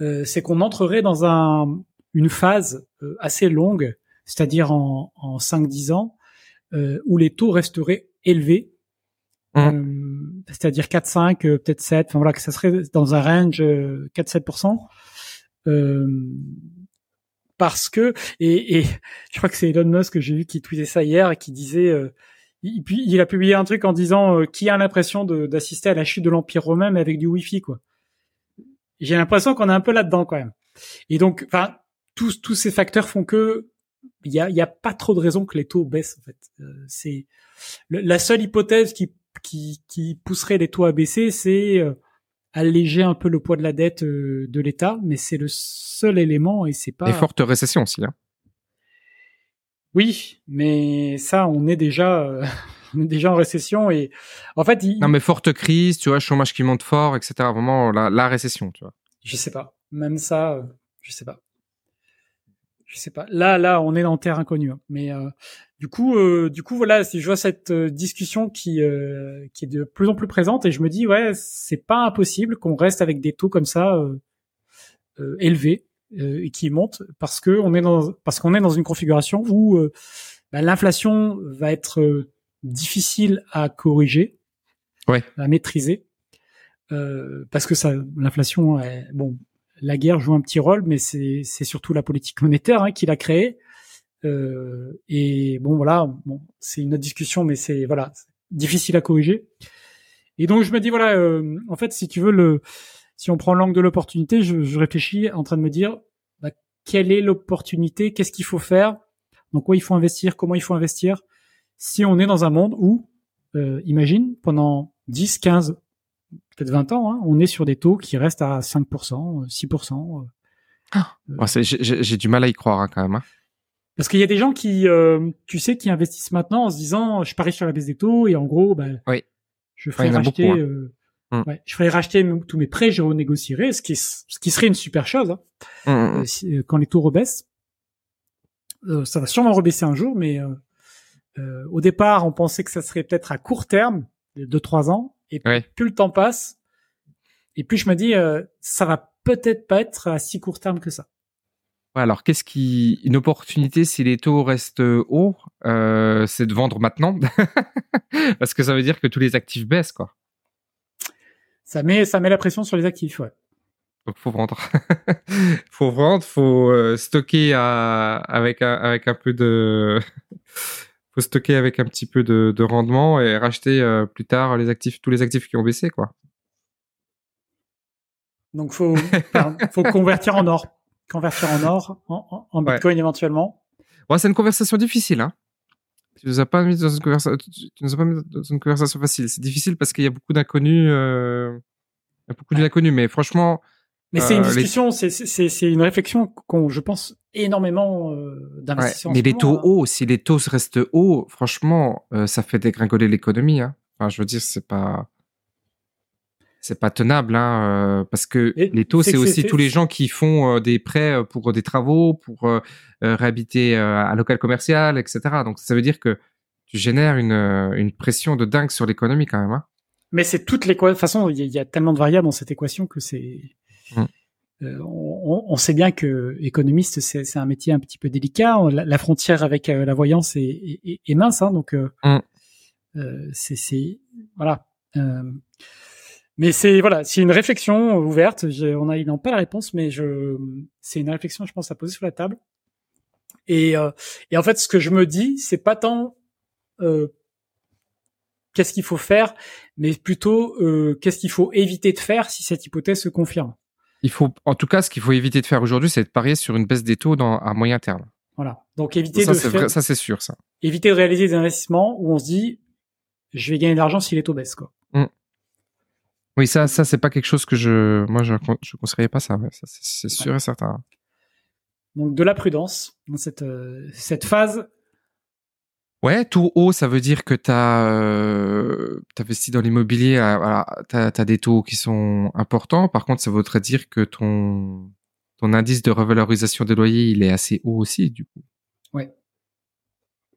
euh, c'est qu'on entrerait dans un une phase assez longue c'est-à-dire en, en 5-10 ans où les taux resteraient élevés mmh. c'est-à-dire 4-5 peut-être 7 enfin voilà que ça serait dans un range 4-7% euh, parce que et, et je crois que c'est Elon Musk que j'ai vu qui tweetait ça hier et qui disait il, a publié un truc en disant euh, qui a l'impression d'assister à la chute de l'empire romain mais avec du wifi quoi. J'ai l'impression qu'on est un peu là-dedans quand même. Et donc enfin tous tous ces facteurs font que il y a y a pas trop de raisons que les taux baissent en fait. Euh, c'est la seule hypothèse qui qui qui pousserait les taux à baisser c'est euh, alléger un peu le poids de la dette euh, de l'État, mais c'est le seul élément et c'est pas. Et forte récession aussi. Hein. Oui, mais ça, on est déjà, euh, on est déjà en récession et en fait. Non, mais forte crise, tu vois, chômage qui monte fort, etc. Vraiment la, la récession, tu vois. Je sais pas. Même ça, euh, je sais pas. Je sais pas. Là, là, on est dans terre inconnue. Hein. Mais du coup, euh, du coup, voilà, si je vois cette euh, discussion qui euh, qui est de plus en plus présente, et je me dis ouais, c'est pas impossible qu'on reste avec des taux comme ça élevés et qui montent parce que on est dans parce qu'on est dans une configuration où bah, l'inflation va être difficile à corriger, ouais. à maîtriser, parce que ça, l'inflation, bon, la guerre joue un petit rôle, mais c'est c'est surtout la politique monétaire hein, qui l'a créée. Euh, et bon voilà, bon, c'est une autre discussion, mais c'est voilà difficile à corriger. Et donc je me dis voilà, euh, en fait si tu veux le, si on prend l'angle de l'opportunité, je, je, réfléchis en train de me dire bah, quelle est l'opportunité, qu'est-ce qu'il faut faire, donc quoi il faut investir, comment il faut investir, si on est dans un monde où, euh, imagine pendant 10, 15, peut-être 20 ans, hein, on est sur des taux qui restent à 5%, 6%. Ah, j'ai du mal à y croire hein, quand même. Hein. Parce qu'il y a des gens qui, euh, tu sais, qui investissent maintenant en se disant, je parie sur la baisse des taux et en gros, ben, oui. je ferai racheter, hein. Euh, mm. ouais, je ferai racheter tous mes prêts, je renégocierai, ce qui, ce qui serait une super chose hein, mm, mm, euh, si, quand les taux rebaissent. ça va sûrement rebaisser un jour, mais au départ, on pensait que ça serait peut-être à court terme, de trois ans, et plus le temps passe, et plus je me dis, ça va peut-être pas être à si court terme que ça. Alors, qu'est-ce qui une opportunité si les taux restent euh, hauts, euh, c'est de vendre maintenant, parce que ça veut dire que tous les actifs baissent, quoi. Ça met ça met la pression sur les actifs, ouais. Donc faut vendre, faut vendre, faut euh, stocker avec un, avec un peu de, faut stocker avec un petit peu de, rendement et racheter plus tard les actifs, tous les actifs qui ont baissé, quoi. Donc faut faut convertir en or convertir en or, en, bitcoin éventuellement. Ouais, c'est une conversation difficile, hein. Tu nous as pas mis dans une conversation, tu nous as pas mis dans une conversation facile. C'est difficile parce qu'il y a beaucoup d'inconnus, euh, il y a beaucoup d'inconnus, mais franchement, Mais c'est une discussion, c'est c'est une réflexion qu'on, je pense, énormément euh, d'investisseurs. mais les taux hauts, si les taux restent hauts, franchement, ça fait dégringoler l'économie. Hein. Enfin, je veux dire, c'est pas c'est pas tenable, hein, euh, parce que les taux, c'est aussi tous les gens qui font euh, des prêts euh, pour des travaux, pour réhabiter un local commercial, etc. Donc ça veut dire que tu génères une, une pression de dingue sur l'économie quand même. Hein. Mais c'est toutes les de toute façon, il y, a tellement de variables dans cette équation que c'est. Mmh. on, on, sait bien que économiste, c'est un métier un petit peu délicat. La, frontière avec la voyance est, est, mince, hein, donc mmh. c'est voilà. Mais c'est voilà, c'est une réflexion ouverte. On a, il pas la réponse, mais je, c'est une réflexion, je pense, à poser sur la table. Et, euh, et en fait, ce que je me dis, c'est pas tant euh, qu'est-ce qu'il faut faire, mais plutôt euh, qu'est-ce qu'il faut éviter de faire si cette hypothèse se confirme. Il faut, en tout cas, ce qu'il faut éviter de faire aujourd'hui, c'est de parier sur une baisse des taux dans, à moyen terme. Voilà. Donc éviter ça, de faire, ça c'est sûr, ça. Éviter de réaliser des investissements où on se dit, je vais gagner de l'argent si les taux baissent, quoi. Oui, ça, ça c'est pas quelque chose que je, moi, je, je conseillerais pas ça. ça c'est sûr et certain. Donc de la prudence dans cette euh, cette phase. Ouais, tout haut, ça veut dire que tu as euh, investi dans l'immobilier, euh, voilà, tu as, des taux qui sont importants. Par contre, ça voudrait dire que ton ton indice de revalorisation des loyers, il est assez haut aussi, du coup. Ouais.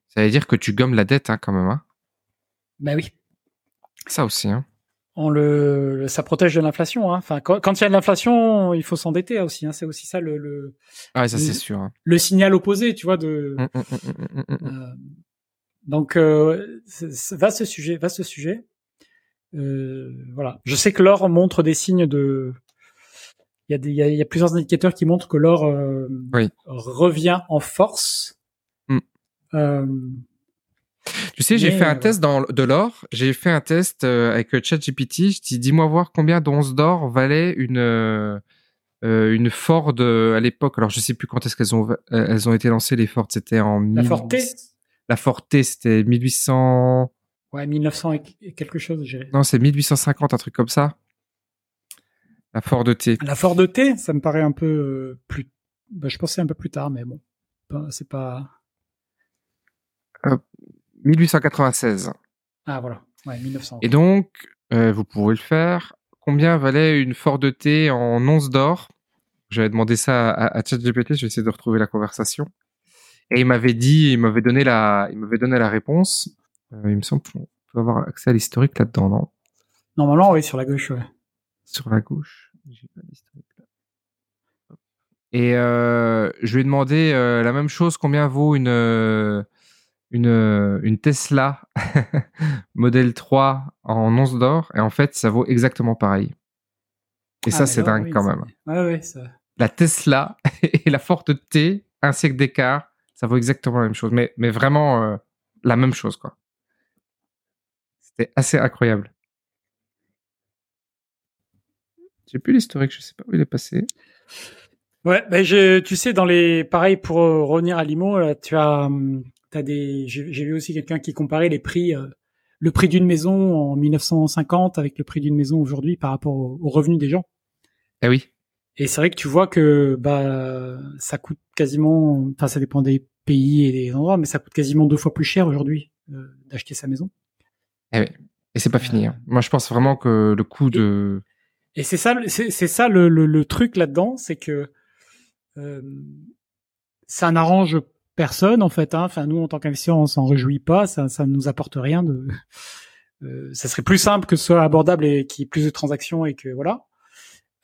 Ça veut dire que tu gommes la dette, hein, quand même. Hein. Bah oui. Ça aussi, hein on le, ça protège de l'inflation. Hein. Enfin, quand, il y a de l'inflation, il faut s'endetter aussi. Hein. C'est aussi ça le, le ah, ça c'est sûr. Hein. Le signal opposé, tu vois. De mmh, mmh, mmh, euh, donc euh, va ce sujet, va ce sujet. Euh, voilà. Je sais que l'or montre des signes de. Il y a des, il y a, plusieurs indicateurs qui montrent que l'or euh, revient en force. Euh, tu sais, j'ai fait un test dans de l'or. J'ai fait un test euh, avec euh, ChatGPT. Je dis, dis-moi voir combien d'onces d'or valait une euh, une Ford à l'époque. Alors, je sais plus quand est-ce qu'elles ont elles ont été lancées les Ford. C'était en la Ford T? La Ford T, c'était 1800. Ouais, 1900 et quelque chose, je Non, c'est 1850, un truc comme ça. La Ford T. La Ford T, ça me paraît un peu plus. Bah, je pensais un peu plus tard, mais bon, c'est pas. 1896. Ah voilà, ouais, 1900. Et donc, euh, vous pouvez le faire. Combien valait une Ford T en once d'or? J'avais demandé ça à, à ChatGPT, je vais essayer de retrouver la conversation. Et il m'avait dit, il m'avait donné la, il m'avait donné la réponse. Euh, il me semble qu'on peut avoir accès à l'historique là-dedans, non? Normalement, oui, sur la gauche, ouais. Sur la gauche. J'ai pas l'historique là. Et euh, je lui ai demandé la même chose, combien vaut une une, euh, une Tesla modèle 3 en once d'or et en fait ça vaut exactement pareil. Et ça ah, c'est dingue quand même. Ça... La Tesla et la Forte T, un siècle d'écart, ça vaut exactement la même chose, mais, mais vraiment euh, la même chose quoi. C'était assez incroyable. J'ai plus l'historique, je sais pas où il est passé. Ouais, ben je, tu sais, dans les, pareil pour euh, revenir à Limo, là, tu as, hum, T'as des, j'ai vu aussi quelqu'un qui comparait les prix, euh, le prix d'une maison en 1950 avec le prix d'une maison aujourd'hui par rapport aux au revenus des gens. Eh oui. Et c'est vrai que tu vois que bah ça coûte quasiment, enfin ça dépend des pays et des endroits, mais ça coûte quasiment deux fois plus cher aujourd'hui euh, d'acheter sa maison. Eh oui. Et c'est pas fini. Hein. Moi, je pense vraiment que le coût de et c'est ça, c'est ça le, le, le truc là-dedans, c'est que euh, ça n'arrange personne en fait. Hein. Enfin, nous en tant qu'investisseurs, on s'en réjouit pas. Ça, ça nous apporte rien. De, euh, ça serait plus simple que ce soit abordable et qu'il y ait plus de transactions et que voilà.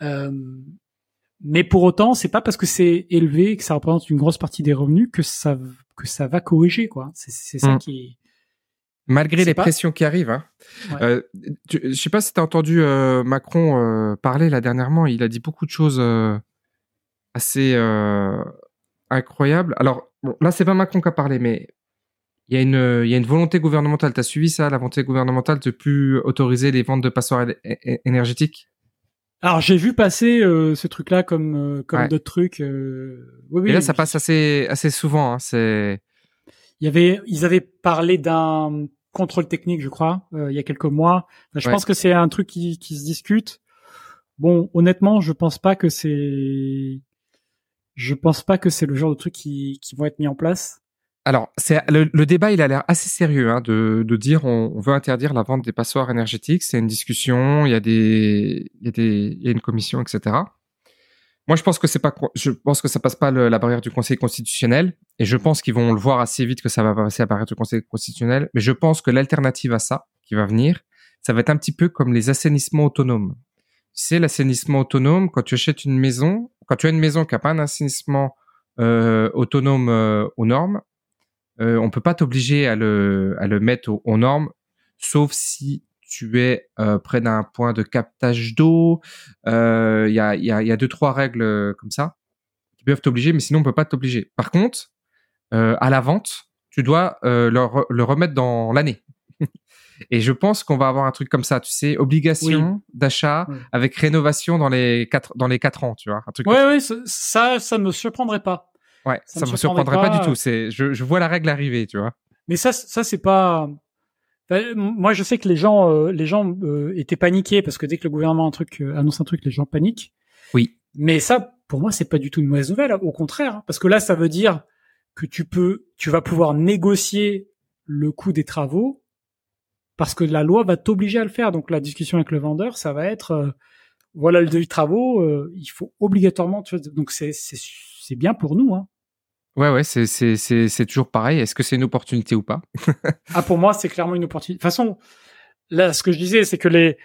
Euh, mais pour autant, c'est pas parce que c'est élevé et que ça représente une grosse partie des revenus que ça que ça va corriger quoi. C'est ça mmh. qui Malgré les pressions qui arrivent. Hein. Euh, je sais pas si tu as entendu euh, Macron euh, parler là dernièrement. Il a dit beaucoup de choses assez incroyables. Alors, Bon, là, c'est pas Macron qui a parlé, mais il y, a une, il y a une volonté gouvernementale. Tu as suivi ça, la volonté gouvernementale de plus autoriser les ventes de passoires énergétiques? Alors, j'ai vu passer euh, ce truc-là comme, euh, comme d'autres trucs. Euh... Oui, oui, Et là, ça passe assez, assez souvent. Hein, c'est... Il y avait, ils avaient parlé d'un contrôle technique, je crois, euh, il y a quelques mois. je pense que c'est un truc qui, qui se discute. bon, honnêtement, je pense pas que c'est, je pense pas que c'est le genre de truc qui, vont être mis en place. Alors, le, débat, il a l'air assez sérieux hein, de, dire on, veut interdire la vente des passoires énergétiques. C'est une discussion, il y a des, une commission, etc. Moi, je pense que c'est pas, je pense que ça passe pas la barrière du Conseil constitutionnel, et je pense qu'ils vont le voir assez vite que ça va passer la barrière du Conseil constitutionnel. Mais je pense que l'alternative à ça, qui va venir, ça va être un petit peu comme les assainissements autonomes. C'est l'assainissement autonome quand tu achètes une maison, quand tu as une maison qui a pas un assainissement euh, autonome euh, aux normes, euh, on peut pas t'obliger à le, mettre aux normes, sauf si tu es euh, près d'un point de captage d'eau. Il y, a, deux trois règles comme ça qui peuvent t'obliger, mais sinon on peut pas t'obliger. Par contre, à la vente, tu dois le, le, remettre dans l'année. Et je pense qu'on va avoir un truc comme ça, tu sais, obligation d'achat avec rénovation dans les quatre dans les quatre ans, tu vois, un truc. Ouais, ouais, ça, ça me surprendrait pas. Ouais, ça, me surprendrait, pas, du tout. C'est, je, je vois la règle arriver, tu vois. Mais ça, ça c'est pas, moi, je sais que les gens, euh, les gens euh, étaient paniqués parce que dès que le gouvernement un truc, euh, annonce un truc, les gens paniquent. Oui. Mais ça, pour moi, c'est pas du tout une mauvaise nouvelle. Au contraire, hein, parce que là, ça veut dire que tu peux, tu vas pouvoir négocier le coût des travaux parce que la loi va t'obliger à le faire. Donc, la discussion avec le vendeur, ça va être, voilà le devis de travaux, il faut obligatoirement. Tu vois, donc, c'est c'est bien pour nous. Hein. Ouais, ouais, c'est, c'est, c'est, c'est toujours pareil. Est-ce que c'est une opportunité ou pas? Ah, pour moi, c'est clairement une opportunité. De toute façon, là, ce que je disais, c'est que les,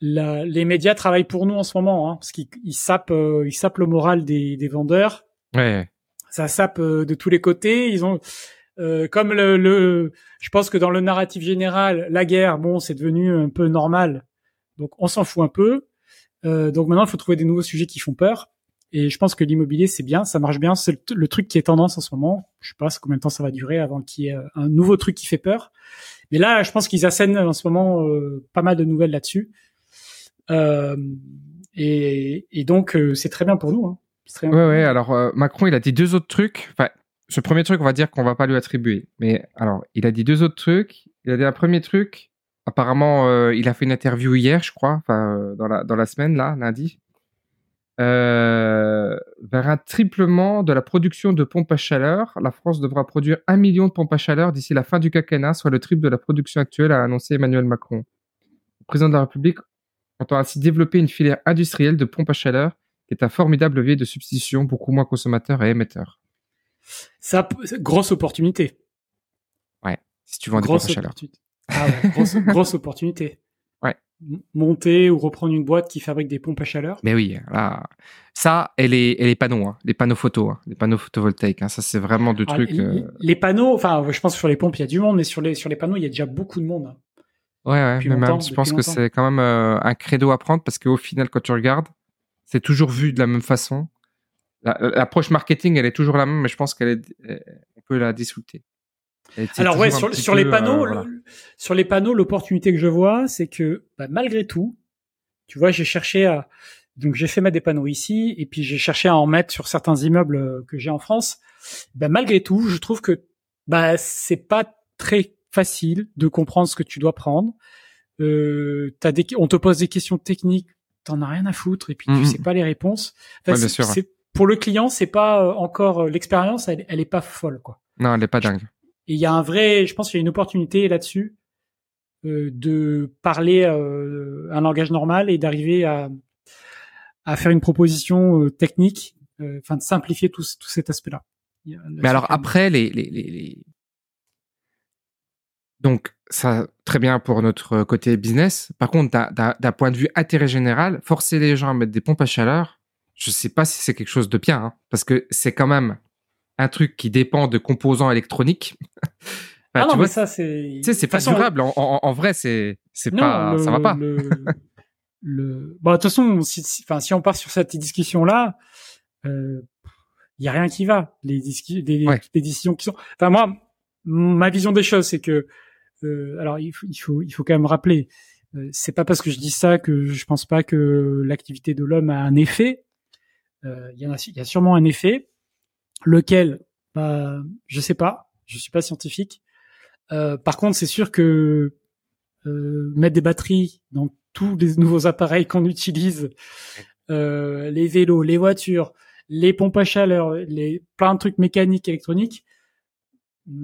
la, les médias travaillent pour nous en ce moment, hein, parce qu'ils ils sapent, euh, ils sapent le moral des, des vendeurs. Ouais. Ça sape euh, de tous les côtés. Ils ont, euh, comme le, le, je pense que dans le narratif général, la guerre, bon, c'est devenu un peu normal. Donc, on s'en fout un peu. Euh, donc maintenant, il faut trouver des nouveaux sujets qui font peur. Et je pense que l'immobilier, c'est bien, ça marche bien. C'est le, truc qui est tendance en ce moment. Je sais pas combien de temps ça va durer avant qu'il y ait euh, un nouveau truc qui fait peur. Mais là, je pense qu'ils assènent en ce moment euh, pas mal de nouvelles là-dessus. Euh, et, et, donc, euh, c'est très bien pour nous. Hein. Très ouais, ouais. Alors, Macron, il a dit deux autres trucs. Enfin, ce premier truc, on va dire qu'on va pas lui attribuer. Mais alors, il a dit deux autres trucs. Il a dit un premier truc. Apparemment, il a fait une interview hier, je crois, la dans la semaine là, lundi euh, vers un triplement de la production de pompes à chaleur. La France devra produire un million de pompes à chaleur d'ici la fin du quinquennat, soit le triple de la production actuelle, a annoncé Emmanuel Macron. Le président de la République entend ainsi développer une filière industrielle de pompes à chaleur qui est un formidable levier de substitution, beaucoup moins consommateur et émetteur. Ça, grosse opportunité. Ouais, si tu vends des pompes à chaleur. Ah ouais, grosse, grosse opportunité monter ou reprendre une boîte qui fabrique des pompes à chaleur. Mais oui, là, ça et les, et les panneaux, hein, les panneaux photos, hein, les panneaux photovoltaïques, hein, ça c'est vraiment deux ah, trucs. Euh, les, panneaux, enfin, je pense que sur les pompes il y a du monde, mais sur les sur les panneaux il y a déjà beaucoup de monde. Ouais, ouais, mais même, je pense que c'est quand même euh, un credo à prendre parce qu'au final, quand tu regardes, c'est toujours vu de la même façon. L'approche marketing, elle est toujours la même, mais je pense qu'elle est, on peut la discuter. Alors ouais, sur, sur les panneaux, euh, sur les panneaux, l'opportunité que je vois, c'est que bah, malgré tout, tu vois, j'ai cherché à donc j'ai fait mettre des panneaux ici et puis j'ai cherché à en mettre sur certains immeubles euh, que j'ai en France. Bah, malgré tout, je trouve que bah c'est pas très facile de comprendre ce que tu dois prendre. Euh, as des, on te pose des questions techniques, t'en as rien à foutre et puis tu mm-hmm. sais pas les réponses. Enfin, bien sûr. Pour le client, c'est pas euh, encore l'expérience, elle, elle est pas folle quoi. Non, elle est pas dingue. Et il y a un vrai, je pense qu'il y a une opportunité là-dessus euh, de parler euh, un langage normal et d'arriver à, à faire une proposition euh, technique, euh, enfin de simplifier tout, tout cet aspect-là. Mais alors après, les, les, les, donc ça très bien pour notre côté business. Par contre, d'un point de vue intérêt général, forcer les gens à mettre des pompes à chaleur, je sais pas si c'est quelque chose de bien, hein, parce que c'est quand même un truc qui dépend de composants électroniques. ah non, mais ça c'est. Tu sais, c'est pas durable. En, en, vrai, c'est c'est pas, ça va pas. Le, Bon, de toute façon, si, enfin, si on part sur cette discussion là, il euh, y a rien qui va. Les, les, décisions qui sont. Enfin moi, ma vision des choses, c'est que, euh, alors il faut, il faut, il faut quand même rappeler, euh, c'est pas parce que je dis ça que je pense pas que l'activité de l'homme a un effet. Euh, il y en a, il y a sûrement un effet. Lequel? Bah, Je sais pas. Je suis pas scientifique. Euh, par contre, c'est sûr que euh, mettre des batteries dans tous les nouveaux appareils qu'on utilise, les vélos, les voitures, les pompes à chaleur, les plein de trucs mécaniques, électroniques,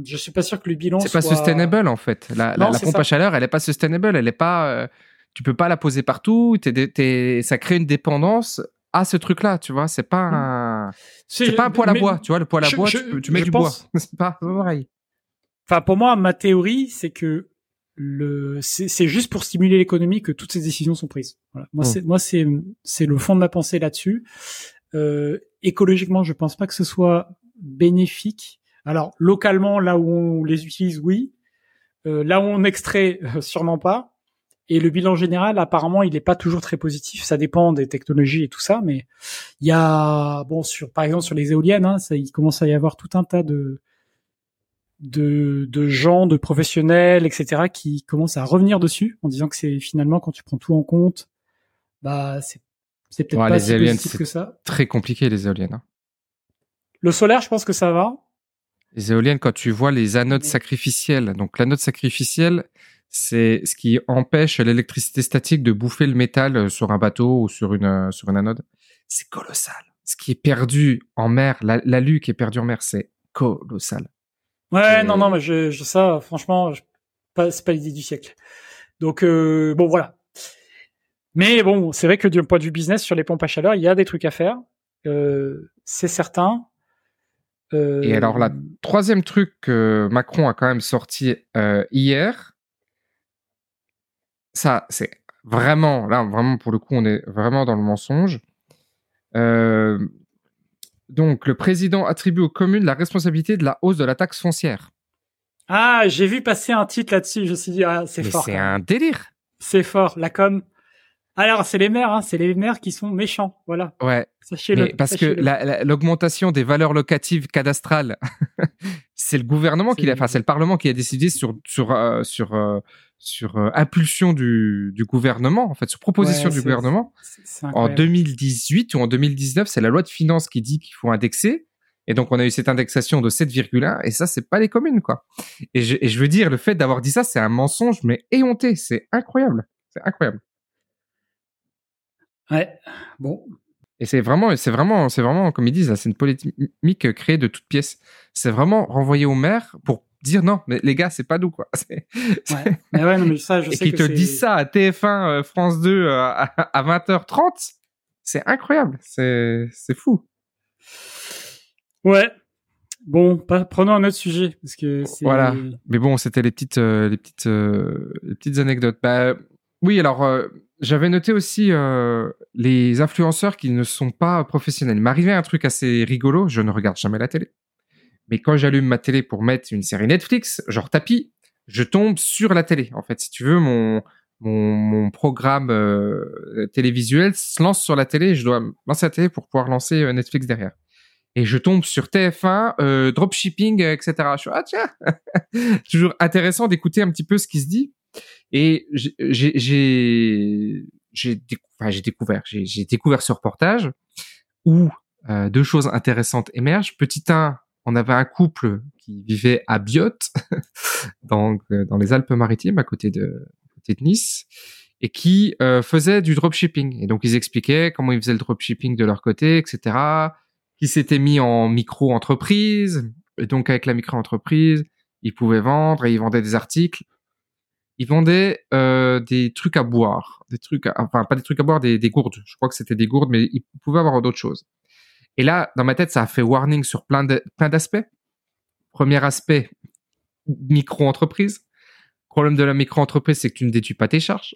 je suis pas sûr que le bilan c'est soit... pas sustainable en fait. La, la, pompe à chaleur, elle est pas sustainable, elle est pas. Euh, tu peux pas la poser partout. ça crée une dépendance à ce truc-là, tu vois. C'est pas mmh. un. C'est pas un poêle à bois, tu vois. Le poêle à bois, tu, mets du bois. c'est pas pareil. Enfin, pour moi, ma théorie, c'est que le, c'est juste pour stimuler l'économie que toutes ces décisions sont prises. Voilà. Moi, mmh. c'est, moi, c'est, c'est le fond de ma pensée là-dessus. Euh, écologiquement, je pense pas que ce soit bénéfique. Alors, localement, là où on les utilise, oui. Euh, là où on extrait, euh, sûrement pas. Et le bilan général, apparemment, il n'est pas toujours très positif. Ça dépend des technologies et tout ça, mais il y a, bon, sur, par exemple, sur les éoliennes, hein, ça, il commence à y avoir tout un tas de, de, de gens, de professionnels, etc., qui commencent à revenir dessus en disant que c'est finalement quand tu prends tout en compte, bah c'est c'est peut-être pas si positif que ça. Très compliqué les éoliennes. Hein. Le solaire, je pense que ça va. Les éoliennes, quand tu vois les anodes sacrificielles, donc l'anode sacrificielle, c'est ce qui empêche l'électricité statique de bouffer le métal euh, sur un bateau ou sur une, euh, sur une anode. C'est colossal. Ce qui est perdu en mer, l'alu qui est perdu en mer, c'est colossal. Ouais, non, non, mais je, je ça, franchement, je, pas, c'est pas l'idée du siècle. Donc, euh, bon, voilà. Mais bon, c'est vrai que du point de vue business, sur les pompes à chaleur, il y a des trucs à faire. Euh, c'est certain. Euh... Et alors, la troisième truc que Macron a quand même sorti hier, ça, c'est vraiment, là, vraiment, pour le coup, on est vraiment dans le mensonge. Euh, donc, le président attribue aux communes la responsabilité de la hausse de la taxe foncière. Ah, j'ai vu passer un titre là-dessus. Je me suis dit, ah, c'est fort. C'est un délire. C'est fort, la com. Alors, c'est les maires, hein, c'est les maires qui sont méchants, voilà. Ouais. Sachez-le. Parce que l'augmentation des valeurs locatives cadastrales, c'est le gouvernement qui l'a, enfin, c'est le Parlement qui a décidé sur sur euh, sur euh, sur euh, impulsion du, du gouvernement, en fait, sur proposition du gouvernement. en 2018 ou en 2019, c'est la loi de finances qui dit qu'il faut indexer. Et donc, on a eu cette indexation de 7,1 et ça, c'est pas les communes, quoi. Et je, et je veux dire, le fait d'avoir dit ça, c'est un mensonge, mais éhonté. C'est incroyable. C'est incroyable. Ouais. Bon. Et c'est vraiment, c'est vraiment, c'est vraiment, comme ils disent, c'est une polémique créée de toutes pièces. C'est vraiment renvoyé au maire pour dire non, mais les gars, c'est pas nous, quoi. Ouais. Mais ouais, non, mais ça, je Et qu'ils te disent ça à TF1, euh, France 2, euh, à, 20h30, c'est incroyable. C'est, fou. Ouais. Bon, prenons un autre sujet parce que voilà. Mais bon, c'était les petites, euh, les petites, les petites anecdotes. Bah, oui, alors j'avais noté aussi les influenceurs qui ne sont pas professionnels. Il m'arrivait un truc assez rigolo. Je ne regarde jamais la télé. Mais quand j'allume ma télé pour mettre une série Netflix, genre tapis, je tombe sur la télé. En fait, si tu veux, mon mon, programme euh, télévisuel se lance sur la télé. Je dois lancer la télé pour pouvoir lancer euh, Netflix derrière. Et je tombe sur TF1, euh, dropshipping, etc. Je suis ah tiens, toujours intéressant d'écouter un petit peu ce qui se dit. Et j'ai j'ai découvert j'ai découvert ce reportage où deux choses intéressantes émergent. Petit 1, on avait un couple qui vivait à Biote, dans, euh, dans les Alpes-Maritimes, à côté de, côté de Nice, et qui euh, faisait du dropshipping. Et donc, ils expliquaient comment ils faisaient le dropshipping de leur côté, etc., qui s'étaient mis en micro-entreprise. Et donc, avec la micro-entreprise, ils pouvaient vendre et ils vendaient des articles. Ils vendaient euh, des trucs à boire, des trucs, enfin pas des trucs à boire, des, des gourdes. Je crois que c'était des gourdes, mais ils pouvaient avoir d'autres choses. Et là, dans ma tête, ça a fait warning sur plein de, plein d'aspects. Premier aspect, micro-entreprise. Problème de la micro-entreprise, c'est que tu ne déduis pas tes charges.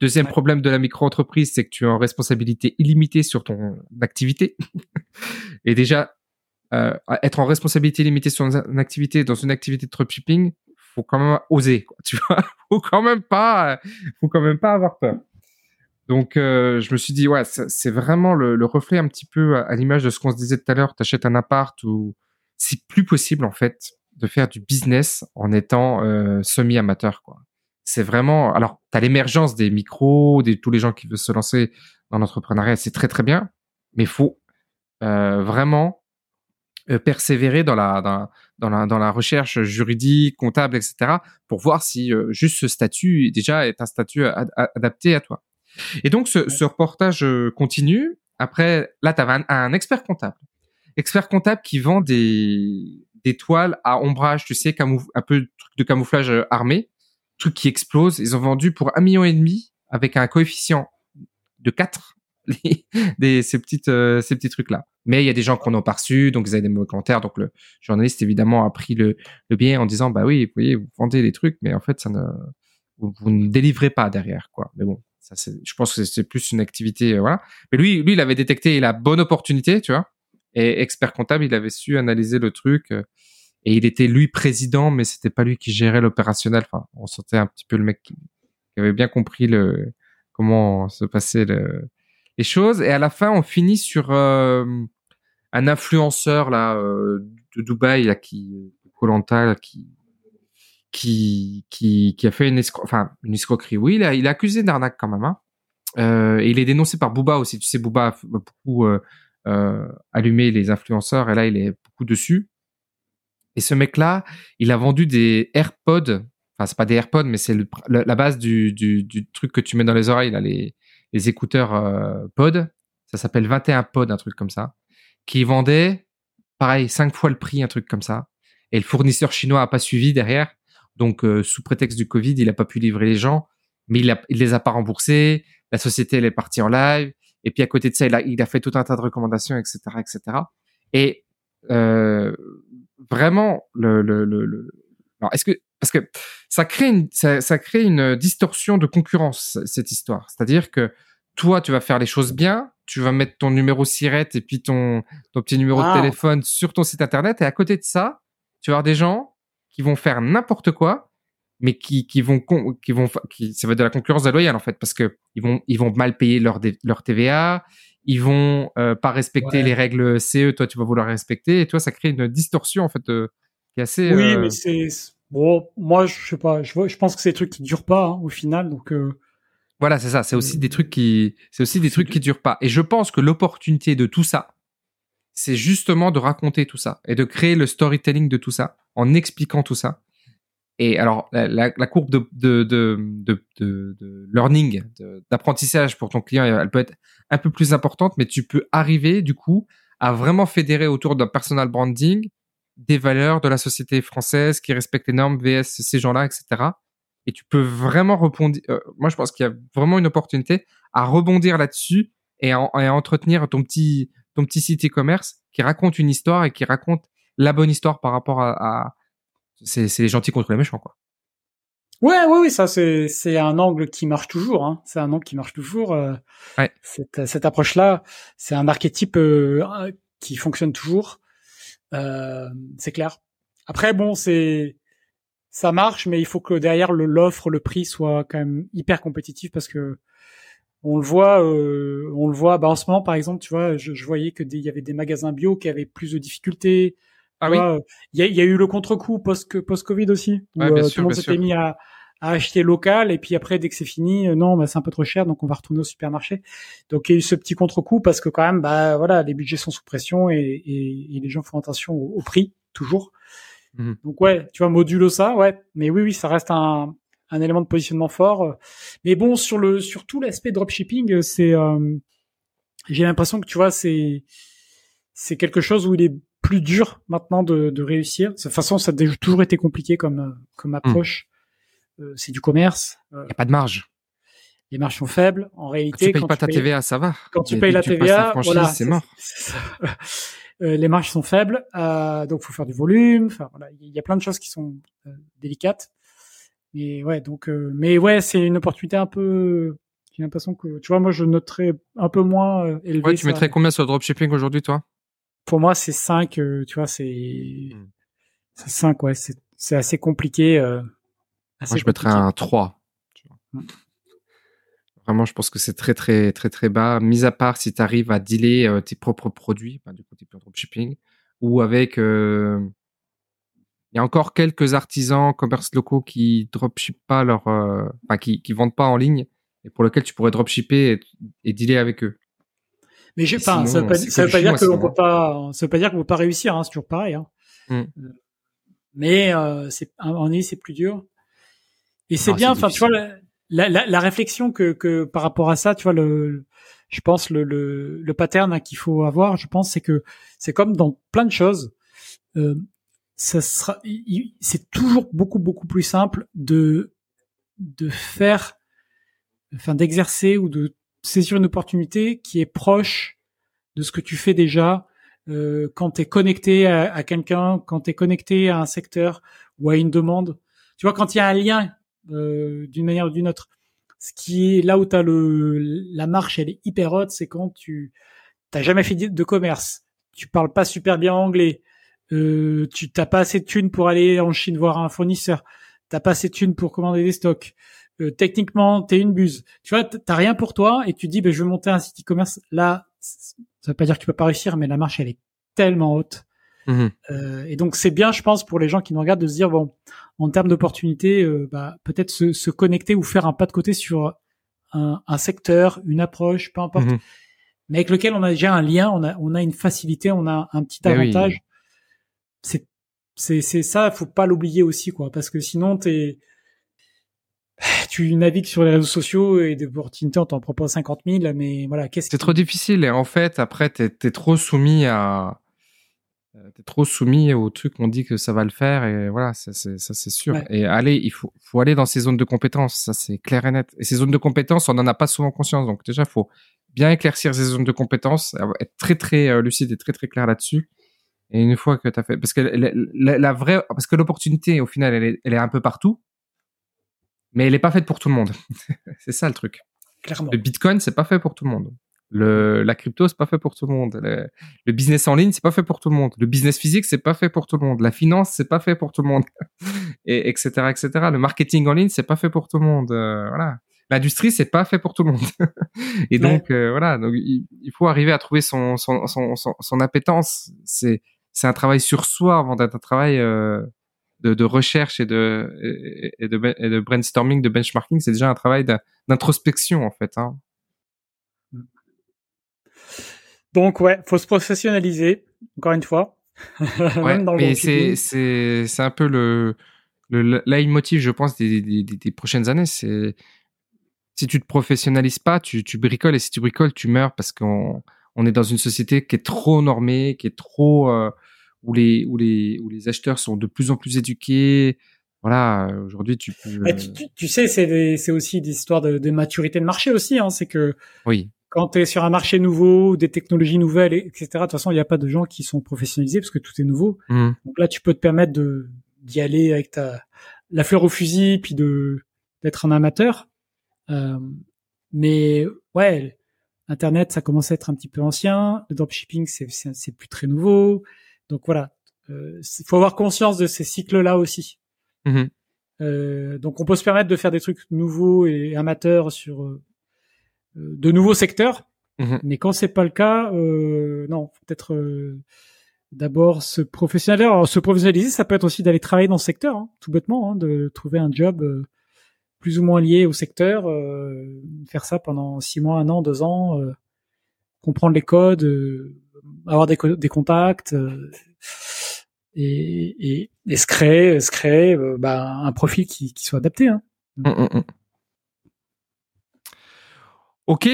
Deuxième problème de la micro-entreprise, c'est que tu es en responsabilité illimitée sur ton activité. Et déjà, euh, être en responsabilité limitée sur une activité, dans une activité de dropshipping, faut quand même oser, quoi, tu vois. faut quand même pas, faut quand même pas avoir peur. Donc, euh, je me suis dit, ouais, c'est vraiment le, reflet un petit peu à, l'image de ce qu'on se disait tout à l'heure. T'achètes un appart ou c'est plus possible en fait de faire du business en étant euh, semi-amateur, quoi. C'est vraiment. Alors, t'as l'émergence des micros, de tous les gens qui veulent se lancer dans l'entrepreneuriat, c'est très très bien, mais faut euh, vraiment persévérer dans la, dans, la, dans la recherche juridique, comptable, etc., pour voir si juste ce statut déjà est un statut adapté à toi. Et donc, ce, ce reportage continue. Après, là, tu un, un, expert comptable. Expert comptable qui vend des, des toiles à ombrage, tu sais, un peu de camouflage euh, armé, truc qui explose. Ils ont vendu pour un million et demi avec un coefficient de 4 des, ces petites euh, ces petits trucs là. Mais il y a des gens qui en ont pas reçu, donc ils avaient des mauvais commentaires. Donc le journaliste évidemment a pris le, le biais en disant bah oui, vous voyez, vous vendez des trucs, mais en fait ça ne vous, ne délivrez pas derrière quoi. Mais bon, je pense que c'est plus une activité euh, voilà. Mais lui lui il avait détecté la bonne opportunité, tu vois. Et expert comptable, il avait su analyser le truc. Euh, et il était lui président, mais c'était pas lui qui gérait l'opérationnel. Enfin, on sentait un petit peu le mec qui, avait bien compris le comment se passaient le, les choses. Et à la fin, on finit sur euh, un influenceur là de Dubaï là qui Colanta qui qui qui qui a fait une escro enfin une escroquerie. Oui, il a il est accusé d'arnaque quand même. Hein. Euh, et il est dénoncé par Booba aussi. Tu sais, Booba a beaucoup euh, euh, allumer les influenceurs et là il est beaucoup dessus. Et ce mec-là, il a vendu des AirPods. Enfin, c'est pas des AirPods, mais c'est la base du, du, du, truc que tu mets dans les oreilles, là, les, les écouteurs euh, pod. Ça s'appelle 21 pod, un truc comme ça. Qui vendait, pareil, cinq fois le prix, un truc comme ça. Et le fournisseur chinois a pas suivi derrière. Donc, euh, sous prétexte du Covid, il a pas pu livrer les gens, mais il, a, il les a pas remboursés. La société, elle est partie en live. Et puis à côté de ça, il a, il a fait tout un tas de recommandations, etc., etc. Et euh, vraiment, le, le, le, Alors, est-ce que parce que ça crée une ça, ça, crée une distorsion de concurrence cette histoire. C'est-à-dire que toi, tu vas faire les choses bien, tu vas mettre ton numéro SIRET et puis ton ton petit numéro de ah. téléphone sur ton site internet, et à côté de ça, tu vas avoir des gens qui vont faire n'importe quoi mais qui, qui vont qui vont qui ça va être de la concurrence déloyale en fait parce que ils vont ils vont mal payer leur leur TVA ils vont euh, pas respecter les règles CE toi tu vas vouloir respecter et toi ça crée une distorsion en fait euh, qui est assez oui euh, mais c'est bon moi je sais pas je je pense que c'est des trucs qui durent pas hein, au final donc voilà c'est ça c'est aussi des trucs qui c'est aussi des trucs qui durent pas. Et je pense que l'opportunité de tout ça c'est justement de raconter tout ça et de créer le storytelling de tout ça en expliquant tout ça et alors, la, courbe de, learning, d'apprentissage pour ton client, elle peut être un peu plus importante, mais tu peux arriver, du coup, à vraiment fédérer autour d'un personal branding des valeurs de la société française qui respectent les normes VS, ces gens-là, etc. Et tu peux vraiment répondre. Euh, moi, je pense qu'il y a vraiment une opportunité à rebondir là-dessus et à, entretenir ton petit, ton petit site e-commerce qui raconte une histoire et qui raconte la bonne histoire par rapport à, à c'est les gentils contre les méchants, quoi. Ouais, ouais, oui, ça c'est c'est un angle qui marche toujours. Hein. C'est un angle qui marche toujours. Euh, ouais. Cette, cette approche-là, c'est un archétype euh, qui fonctionne toujours. Euh, c'est clair. Après, bon, c'est ça marche, mais il faut que derrière l'offre, le, prix soit quand même hyper compétitif parce que on le voit, euh, on le voit. Bah, en ce moment, par exemple, tu vois, je, je voyais que il y avait des magasins bio qui avaient plus de difficultés ah oui. Il y, a, y, a, eu le contre-coup post post Covid aussi où euh, tout le monde s'était mis à, à, acheter local et puis après dès que c'est fini, euh, non, bah, c'est un peu trop cher donc on va retourner au supermarché. Donc il y a eu ce petit contre-coup parce que quand même, bah voilà, les budgets sont sous pression et, et, et les gens font attention au, prix toujours. Mmh. Donc ouais, tu vois, modulo ça, ouais. Mais oui, oui, ça reste un, un élément de positionnement fort. Mais bon, sur le sur tout l'aspect dropshipping, c'est euh, j'ai l'impression que tu vois, c'est c'est quelque chose où il est plus dur maintenant de, de réussir. De toute façon, ça a toujours été compliqué comme, euh, comme approche. Hmm. Euh, c'est du commerce. Il euh, n'y a pas de marge. Les marges sont faibles. En réalité, quand tu payes pas ta TVA, ça va. Quand tu payes la TVA, voilà, c'est mort. les marges sont faibles, euh, donc faut faire du volume. Enfin voilà, il y a plein de choses qui sont délicates. Mais ouais, donc, mais ouais, c'est une opportunité un peu. J'ai l'impression que, tu vois, moi, je noterais un peu moins élevé. Ouais, tu mettrais combien sur le dropshipping aujourd'hui, toi? Pour moi, c'est 5, euh, tu vois, c'est c'est 5, ouais, c'est c'est assez compliqué. Euh, assez moi, je mettrais un 3. Tu vois. Hmm. Vraiment, je pense que c'est très, très, très, très bas. Mis à part si tu arrives à dealer euh, tes propres produits, bah, du coup, tes dropshipping, ou avec. Il y a encore quelques artisans, commerces locaux qui dropship pas leur, enfin, qui, qui vendent pas en ligne et pour lesquels tu pourrais dropshipper et, et dealer avec eux. Mais je, enfin, ça veut pas, ça veut pas dire que l'on peut pas, ça veut pas dire qu'on peut pas réussir, hein, c'est toujours pareil, hein. Mm. Mais, euh, c'est, en est, c'est plus dur. Et c'est bien, enfin, tu vois, la, la, la, réflexion que, que par rapport à ça, tu vois, le, je pense le, le, le pattern qu'il faut avoir, je pense, c'est que c'est comme dans plein de choses. Euh, ça sera, c'est toujours beaucoup beaucoup plus simple de de faire, enfin d'exercer ou de saisir une opportunité qui est proche de ce que tu fais déjà euh, quand tu es connecté à, quelqu'un, quand tu es connecté à un secteur ou à une demande. Tu vois, quand il y a un lien euh, d'une manière ou d'une autre. Ce qui est là où tu as le la marche, elle est hyper haute, c'est quand tu t'as jamais fait de commerce, tu parles pas super bien anglais, euh, tu t'as pas assez de thunes pour aller en Chine voir un fournisseur, t'as pas assez de thunes pour commander des stocks. Euh, techniquement, t'es une buse. Tu vois, t'as rien pour toi et tu dis, ben, je vais monter un site e-commerce. Là, ça veut pas dire que tu peux pas réussir, mais la marche, elle est tellement haute. Mmh euh, et donc c'est bien, je pense, pour les gens qui nous regardent de se dire bon, en termes d'opportunités, euh, bah, peut-être se, se, connecter ou faire un pas de côté sur un, un secteur, une approche, peu importe, mmh mais avec lequel on a déjà un lien, on a, on a une facilité, on a un petit avantage. C'est c'est c'est ça, faut pas l'oublier aussi quoi, parce que sinon t'es tu navigues sur les réseaux sociaux et des opportunités, on t'en propose 50 000, mais voilà, qu'est-ce C'est trop difficile et en fait, après, t'es es trop soumis à, euh, t'es trop soumis au truc on dit que ça va le faire et voilà ça c'est ça c'est sûr. Et allez il faut faut aller dans ces zones de compétences ça c'est clair et net. Et ces zones de compétences on en a pas souvent conscience donc déjà faut bien éclaircir ces zones de compétences être très très euh, lucide et très très clair là-dessus et une fois que tu as fait parce que la, vraie parce que l'opportunité au final elle est, elle est un peu partout mais elle est pas faite pour tout le monde c'est ça le truc Clairement. le bitcoin c'est pas fait pour tout le monde le, la crypto, c'est pas fait pour tout le monde. Le, business en ligne, c'est pas fait pour tout le monde. Le business physique, c'est pas fait pour tout le monde. La finance, c'est pas fait pour tout le monde. Et etc. etc. Le marketing en ligne, c'est pas fait pour tout le monde. Euh, voilà. L'industrie, c'est pas fait pour tout le monde. et donc euh, voilà. Donc il, faut arriver à trouver son son son, son, appétence. C'est c'est un travail sur soi avant d'être un travail euh, de, de, recherche et de et, de et de brainstorming, de benchmarking. C'est déjà un travail d'introspection en fait. Hein. Donc ouais, faut se professionnaliser encore une fois. ouais, mais c'est c'est c'est un peu le le leitmotiv, je pense, des, des, des prochaines années. C'est si tu te professionnalises pas, tu, tu bricoles et si tu bricoles, tu meurs parce qu'on on est dans une société qui est trop normée, qui est trop euh, où les où les où les acheteurs sont de plus en plus éduqués. Voilà, aujourd'hui tu peux. tu, tu, sais, c'est c'est aussi des histoires de, de maturité de marché aussi. Hein, c'est que oui quand tu es sur un marché nouveau, des technologies nouvelles, etc. De toute façon, il n'y a pas de gens qui sont professionnalisés parce que tout est nouveau. Mmh. Donc là, tu peux te permettre de d'y aller avec ta la fleur au fusil, puis de d'être un amateur. Euh, mais ouais, Internet, ça commence à être un petit peu ancien. Le dropshipping, c'est c'est plus très nouveau. Donc voilà, il euh, faut avoir conscience de ces cycles-là aussi. Mmh. Euh, donc on peut se permettre de faire des trucs nouveaux et amateurs sur euh, de nouveaux secteurs. Mhm. Mais quand c'est pas le cas, non, peut-être d'abord se professionnaliser. Alors, se professionnaliser, ça peut être aussi d'aller travailler dans ce secteur, hein, tout bêtement, hein, de trouver un job plus ou moins lié au secteur, euh, faire ça pendant six mois, un an, deux ans, comprendre les codes, avoir des, des contacts. Et, et, et, se créer, se créer bah, un profil qui, qui soit adapté. Hein. Mm, mm, mm. Ok.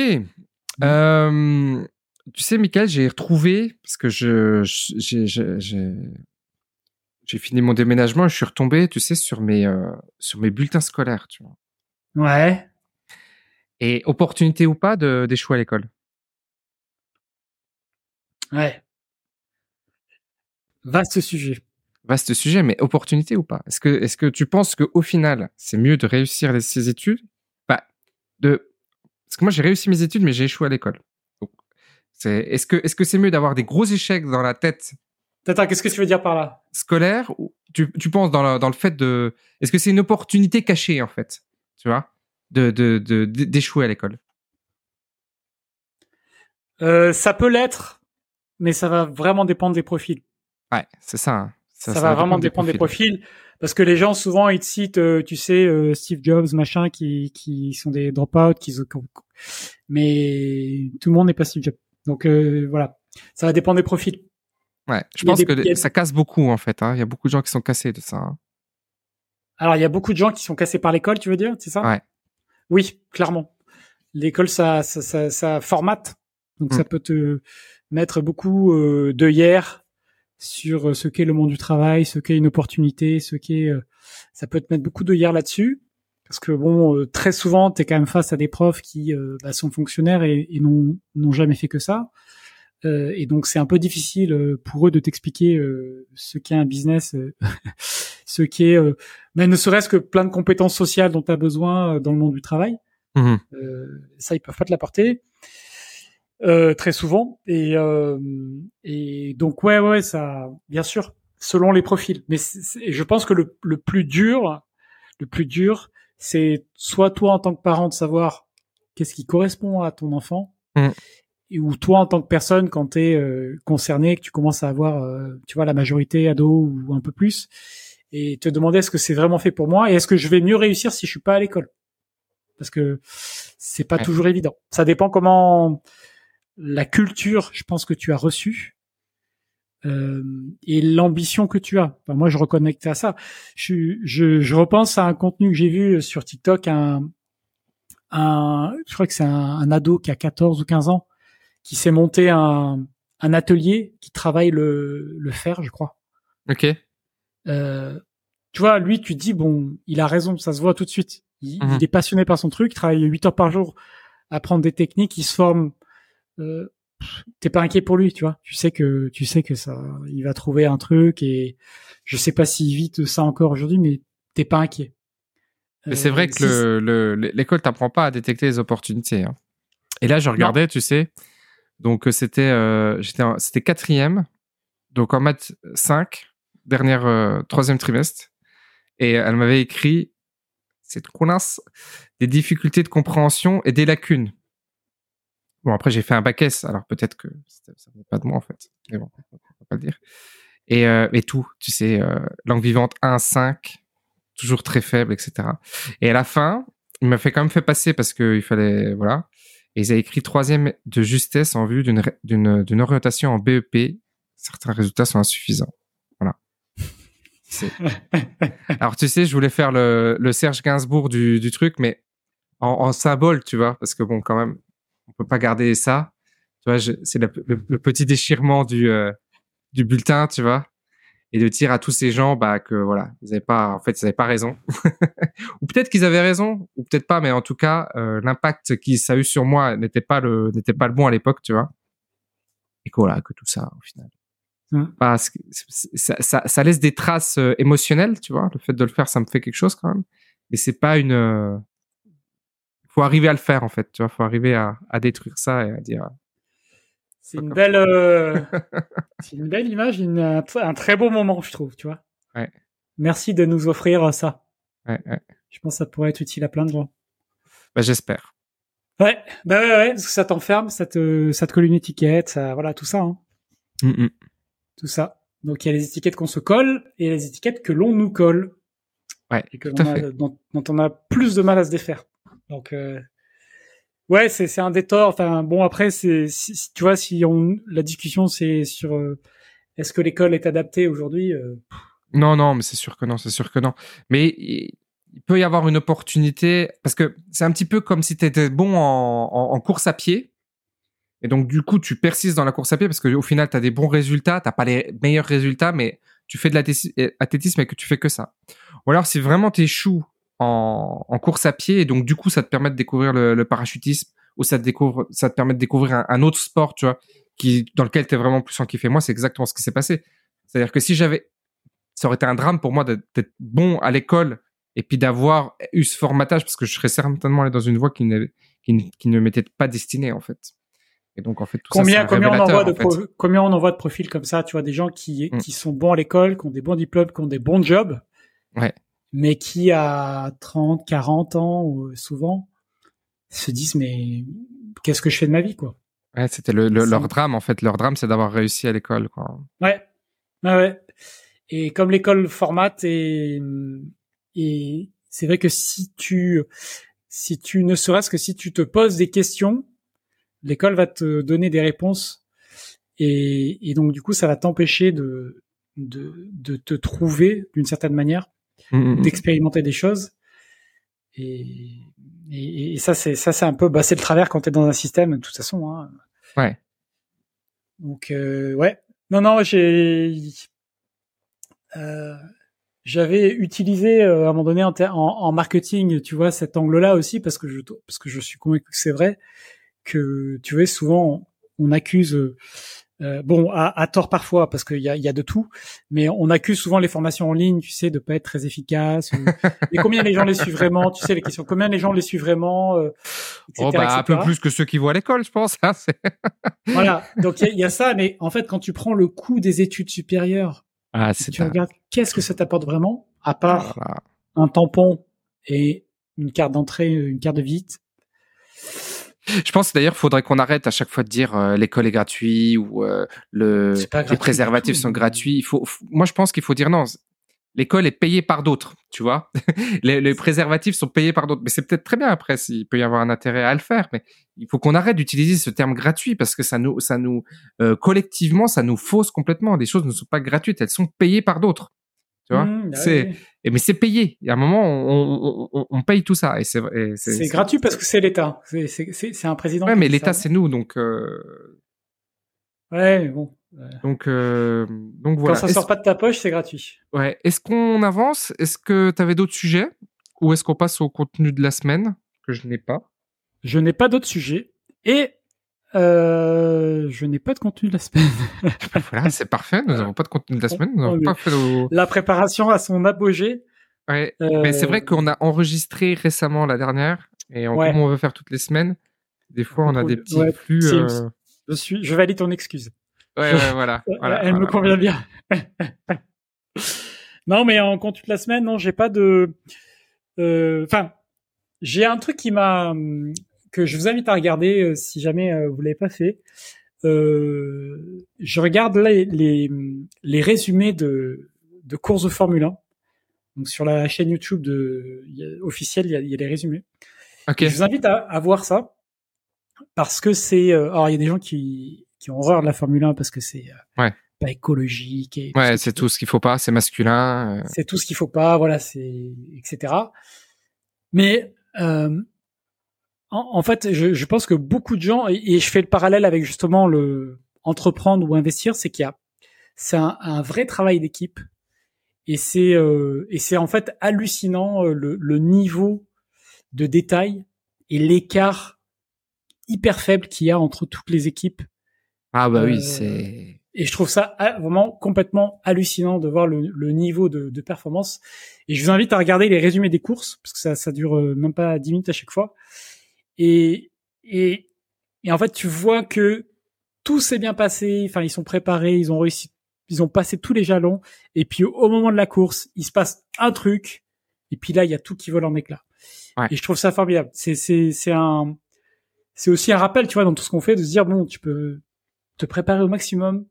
Euh, tu sais, Michael, j'ai retrouvé, parce que je, j'ai fini mon déménagement et je suis retombé, tu sais, sur mes, euh, sur mes bulletins scolaires, tu vois. Ouais. Et opportunité ou pas d'échouer à l'école? Ouais. Vaste sujet. Vaste sujet, mais opportunité ou pas? Est-ce que, est-ce que tu penses qu'au final, c'est mieux de réussir ces études? Bah, de parce que moi, j'ai réussi mes études, mais j'ai échoué à l'école. Est-ce que est-ce que c'est mieux d'avoir des gros échecs dans la tête Attends, qu'est-ce que tu veux dire par là? Scolaire ou tu, tu penses dans le, dans le fait de est-ce que c'est une opportunité cachée en fait, tu vois, de de d'échouer à l'école euh, Ça peut l'être, mais ça va vraiment dépendre des profils. Ouais, c'est ça. Hein. Ça, va, vraiment dépendre des profils. Parce que les gens souvent ils te citent, euh, tu sais, euh, Steve Jobs, machin, qui qui sont des dropouts, qui mais tout le monde n'est pas Steve Jobs. Donc voilà, ça va dépendre des profils. Ouais, je pense que ça casse beaucoup en fait. Hein. Il y a beaucoup de gens qui sont cassés de ça. Hein. Alors il y a beaucoup de gens qui sont cassés par l'école, tu veux dire, c'est ça? Ouais. Oui, clairement. L'école, ça, ça, ça, ça, formate, donc ça mm. peut te mettre beaucoup euh, d'œillères sur ce qu'est le monde du travail, ce qu'est une opportunité, ce qu'est, euh, ça peut te mettre beaucoup d'œillères là-dessus. Parce que bon, euh, très souvent, tu es quand même face à des profs qui euh, bah, sont fonctionnaires et, et n'ont jamais fait que ça. Euh, et donc c'est un peu difficile euh, pour eux de t'expliquer euh, ce qu'est un business, ce qu'est, mais ne serait-ce que plein de compétences sociales dont tu as besoin dans le monde du travail. Mmh ça, ils peuvent pas te l'apporter très souvent. Et, et donc ouais, ouais, ça, bien sûr, selon les profils. Mais je pense que le, le plus dur, le plus dur, c'est soit toi en tant que parent de savoir qu'est-ce qui correspond à ton enfant. Mmh ou toi en tant que personne quand tu es euh, concerné que tu commences à avoir euh, tu vois la majorité ado ou un peu plus et te demander est-ce que c'est vraiment fait pour moi et est-ce que je vais mieux réussir si je suis pas à l'école. Parce que c'est pas toujours évident. Ça dépend comment la culture je pense que tu as reçue euh, et l'ambition que tu as. Enfin, moi je reconnecte à ça. Je, je, je repense à un contenu que j'ai vu sur TikTok un un je crois que c'est un, un ado qui a 14 ou 15 ans qui s'est monté un, un atelier qui travaille le, le fer, je crois. Ok. Euh, tu vois, lui, tu dis bon, il a raison, ça se voit tout de suite. Il, mhm. il est passionné par son truc, il travaille 8 heures par jour à apprendre des techniques, il se forme. Euh, T'es pas inquiet pour lui, tu vois. Tu sais que tu sais que ça, il va trouver un truc et je sais pas s'il vit ça encore aujourd'hui, mais t'es pas inquiet. Mais c'est vrai euh, que le, l'école t'apprend pas à détecter les opportunités. Hein. Et là, je regardais, tu sais, donc euh, c'était euh, c'était quatrième, donc en maths 5, dernière euh, troisième trimestre, et elle m'avait écrit cette connasse des difficultés de compréhension et des lacunes. Bon après j'ai fait un bac S, alors peut-être que ça n'est pas de moi en fait, mais bon on va pas le dire. Et, et tout, tu sais, langue vivante 1, 5, toujours très faible, etc. Et à la fin, il m'a fait quand même fait passer parce qu'il fallait, voilà. Et ils avaient écrit troisième de justesse en vue d'une orientation en BEP. Certains résultats sont insuffisants. Voilà. Alors tu sais, je voulais faire le, le Serge Gainsbourg du, du truc, mais en, en, symbole, tu vois, parce que bon, quand même, on peut pas garder ça. Tu vois, c'est le, le, petit déchirement du, euh, du bulletin, tu vois et de dire à tous ces gens bah que voilà ils avaient pas en fait ils avaient pas raison. Ou peut-être qu'ils avaient raison ou peut-être pas mais en tout cas euh, l'impact qui ça a eu sur moi n'était pas le n'était pas le bon à l'époque tu vois. Et que voilà que tout ça au final. Mmh. parce que ça, ça, ça, laisse des traces euh, émotionnelles tu vois. Le fait de le faire ça me fait quelque chose quand même. Mais c'est pas une euh, faut arriver à le faire en fait tu vois. Faut arriver à, à détruire ça et à dire c'est une belle, euh, c'est une belle image, une, un, très beau moment, je trouve, tu vois. Ouais. Merci de nous offrir ça. Ouais, ouais. Je pense que ça pourrait être utile à plein de gens. Bah, j'espère. Ouais, bah ouais, ouais, parce que ça t'enferme, ça te, ça te colle une étiquette, ça, voilà, tout ça. Hein. Mm -mm. Tout ça. Donc il y a les étiquettes qu'on se colle et les étiquettes que l'on nous colle. Ouais. Et que dont, dont, on a plus de mal à se défaire. Donc euh, Ouais, c'est c'est un détor. Enfin bon après c'est tu vois si on la discussion c'est sur euh, est-ce que l'école est adaptée aujourd'hui euh, Non non mais c'est sûr que non c'est sûr que non. Mais il peut y avoir une opportunité parce que c'est un petit peu comme si tu étais bon en, en, course à pied et donc du coup tu persistes dans la course à pied parce que au final tu as des bons résultats, t'as pas les meilleurs résultats mais tu fais de l'athlétisme et que tu fais que ça. Ou alors si vraiment tu échoues en, en, course à pied. Et donc du coup ça te permet de découvrir le, le parachutisme ou ça te découvre ça te permet de découvrir un, un autre sport tu vois qui dans lequel tu es vraiment plus en kiffé moi c'est exactement ce qui s'est passé. C'est à dire que si j'avais ça aurait été un drame pour moi d'être bon à l'école et puis d'avoir eu ce formatage parce que je serais certainement allé dans une voie qui ne qui, ne m'était pas destinée en fait. Et donc en fait tout combien ça, combien on envoie de fait. combien on envoie de profils comme ça tu vois des gens qui mm. qui sont bons à l'école qui ont des bons diplômes qui ont des bons jobs ouais mais qui à 30, 40 ans souvent se disent mais qu'est-ce que je fais de ma vie quoi? Ouais, c'était le, le leur drame en fait. Leur drame c'est d'avoir réussi à l'école quoi. Ouais, ouais, ouais. Et comme l'école formate et et c'est vrai que si tu si tu ne serait-ce que si tu te poses des questions, L'école va te donner des réponses et, et donc du coup, ça va t'empêcher de, de, de te trouver d'une certaine manière, mmh, mmh, mmh. d'expérimenter des choses. Et, et, et ça, c'est ça, c'est un peu, bah, c'est le travers quand t'es dans un système, de toute façon. Hein. Ouais. Donc euh, ouais, non non, j'ai euh, j'avais utilisé euh, à un moment donné en, en, marketing, tu vois, cet angle-là aussi parce que je parce que je suis convaincu que c'est vrai que tu vois souvent on, accuse euh, bon, à, à, tort parfois parce qu'il y a, y a de tout, mais on accuse souvent les formations en ligne, tu sais, de pas être très efficaces. et combien les gens les suivent vraiment Tu sais les questions. Combien les gens les suivent vraiment euh, oh, bah, Un peu plus que ceux qui vont à l'école, je pense. Hein, voilà. Donc il y, y a, ça, mais en fait, quand tu prends le coût des études supérieures ah, tu regardes qu'est-ce que ça t'apporte vraiment, à part un tampon et une carte d'entrée, une carte de visite. Je pense d'ailleurs qu'il faudrait qu'on arrête à chaque fois de dire euh, l'école est gratuite ou euh, le, les préservatifs sont gratuits. Il faut, moi, je pense qu'il faut dire non l'école est payée par d'autres, tu vois. les, préservatifs sont payés par d'autres. Mais c'est peut-être très bien après s'il peut y avoir un intérêt à le faire. Mais il faut qu'on arrête d'utiliser ce terme gratuit parce que ça nous, ça nous, euh, collectivement, ça nous fausse complètement. Des choses ne sont pas gratuites, elles sont payées par d'autres. Tu vois? Mmh, bah c'est, mais c'est payé. Il y a un moment, on, on, on paye tout ça et c'est, c'est, gratuit parce que c'est l'État. C'est, c'est, un président. Ouais, mais l'État c'est nous, donc. Euh... Ouais, bon. Donc, euh, donc voilà. Quand ça sort pas de ta poche, c'est gratuit. Ouais. Est-ce qu'on avance? Est-ce que tu avais d'autres sujets? Ou est-ce qu'on passe au contenu de la semaine? Que je n'ai pas Je n'ai pas d'autres sujets. Et euh, je n'ai pas de contenu de la semaine. voilà, c'est parfait. Nous n'avons pas de contenu de la semaine. Nous n'avons pas fait La préparation à son apogée. Ouais. Mais c'est vrai euh, qu'on a enregistré récemment la dernière. Et on, comme on veut faire toutes les semaines, des fois on a des petits flux. Euh, je suis, je valide ton excuse. Ouais, ouais, voilà. voilà Elle me convient bien. non, mais en compte toute la semaine, non, j'ai pas de. Euh, enfin, j'ai un truc qui m'a que je vous invite à regarder euh, si jamais euh, vous l'avez pas fait. Euh, je regarde les, les, les résumés de, de courses de Formule 1. Donc sur la chaîne YouTube de officielle, il y a, y a les résumés. Okay. Je vous invite à, à voir ça parce que c'est. alors il y a des gens qui qui ont horreur de la Formule 1 parce que c'est euh, ouais. pas écologique. Et ouais, c'est tout ce qu'il faut pas, c'est masculin. Euh. C'est tout ce qu'il faut pas, voilà, c'est etc. Mais euh, en, en, fait, je, je, pense que beaucoup de gens et, je fais le parallèle avec justement le entreprendre ou investir, c'est qu'il y a c'est un, un, vrai travail d'équipe et c'est euh, et c'est en fait hallucinant euh, le, le niveau de détail et l'écart hyper faible qu'il y a entre toutes les équipes ah bah oui, euh, c'est. Et je trouve ça ah, vraiment complètement hallucinant de voir le, le niveau de, de, performance. Et je vous invite à regarder les résumés des courses parce que ça, ça dure euh, même pas 10 minutes à chaque fois. Et, et, et en fait, tu vois que tout s'est bien passé. Enfin, ils sont préparés, ils ont réussi, ils ont passé tous les jalons. Et puis au moment de la course, il se passe un truc. Et puis là, il y a tout qui vole en éclat. Ouais. Et je trouve ça formidable. C'est c'est c'est un c'est aussi un rappel, tu vois, dans tout ce qu'on fait, de se dire bon, tu peux te préparer au maximum,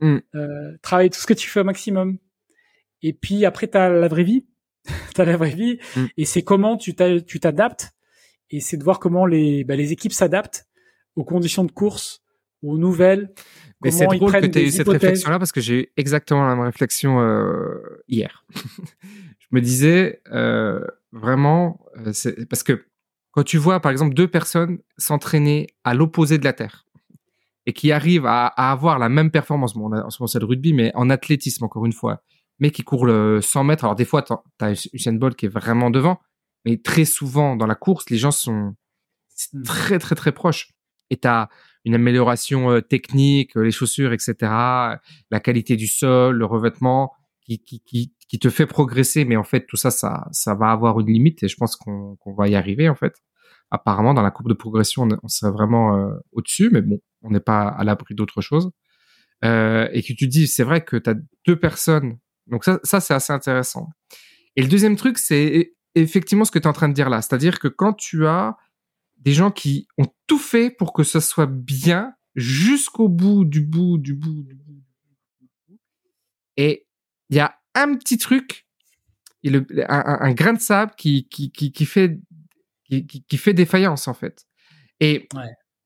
mm. euh, travailler tout ce que tu fais au maximum. Et puis après, tu as la vraie vie. tu as la vraie vie. Mm. Et c'est comment tu t'adaptes. Et c'est de voir comment les, bah, les équipes s'adaptent aux conditions de course, aux nouvelles. Mais c'est drôle que tu aies eu cette réflexion-là parce que j'ai eu exactement la même réflexion euh, hier. je me disais euh, vraiment, euh, parce que quand tu vois par exemple deux personnes s'entraîner à l'opposé de la Terre, et qui arrive à, à, avoir la même performance, bon, en ce moment c'est le rugby, mais en athlétisme encore une fois, mais qui court le 100 mètres. Alors des fois, tu as Usain Bolt qui est vraiment devant, mais très souvent dans la course, les gens sont hmm. très très très proches. Et tu as une amélioration euh, technique, les chaussures, etc., la qualité du sol, le revêtement, qui, qui, qui, qui, te fait progresser. Mais en fait, tout ça, ça, ça va avoir une limite et je pense qu'on va y arriver en fait. Apparemment, dans la courbe de progression, on, on serait vraiment euh, au-dessus, mais bon, on n'est pas à l'abri d'autre chose. Euh, et que tu dis, c'est vrai que tu as deux personnes. Donc ça, ça c'est assez intéressant. Et le deuxième truc, c'est effectivement ce que tu es en train de dire là. C'est-à-dire que quand tu as des gens qui ont tout fait pour que ça soit bien jusqu'au bout du bout du bout du bout, et il y a un petit truc, un, un, grain de sable qui, qui, qui, qui fait qui, qui, fait défaillance en fait. Et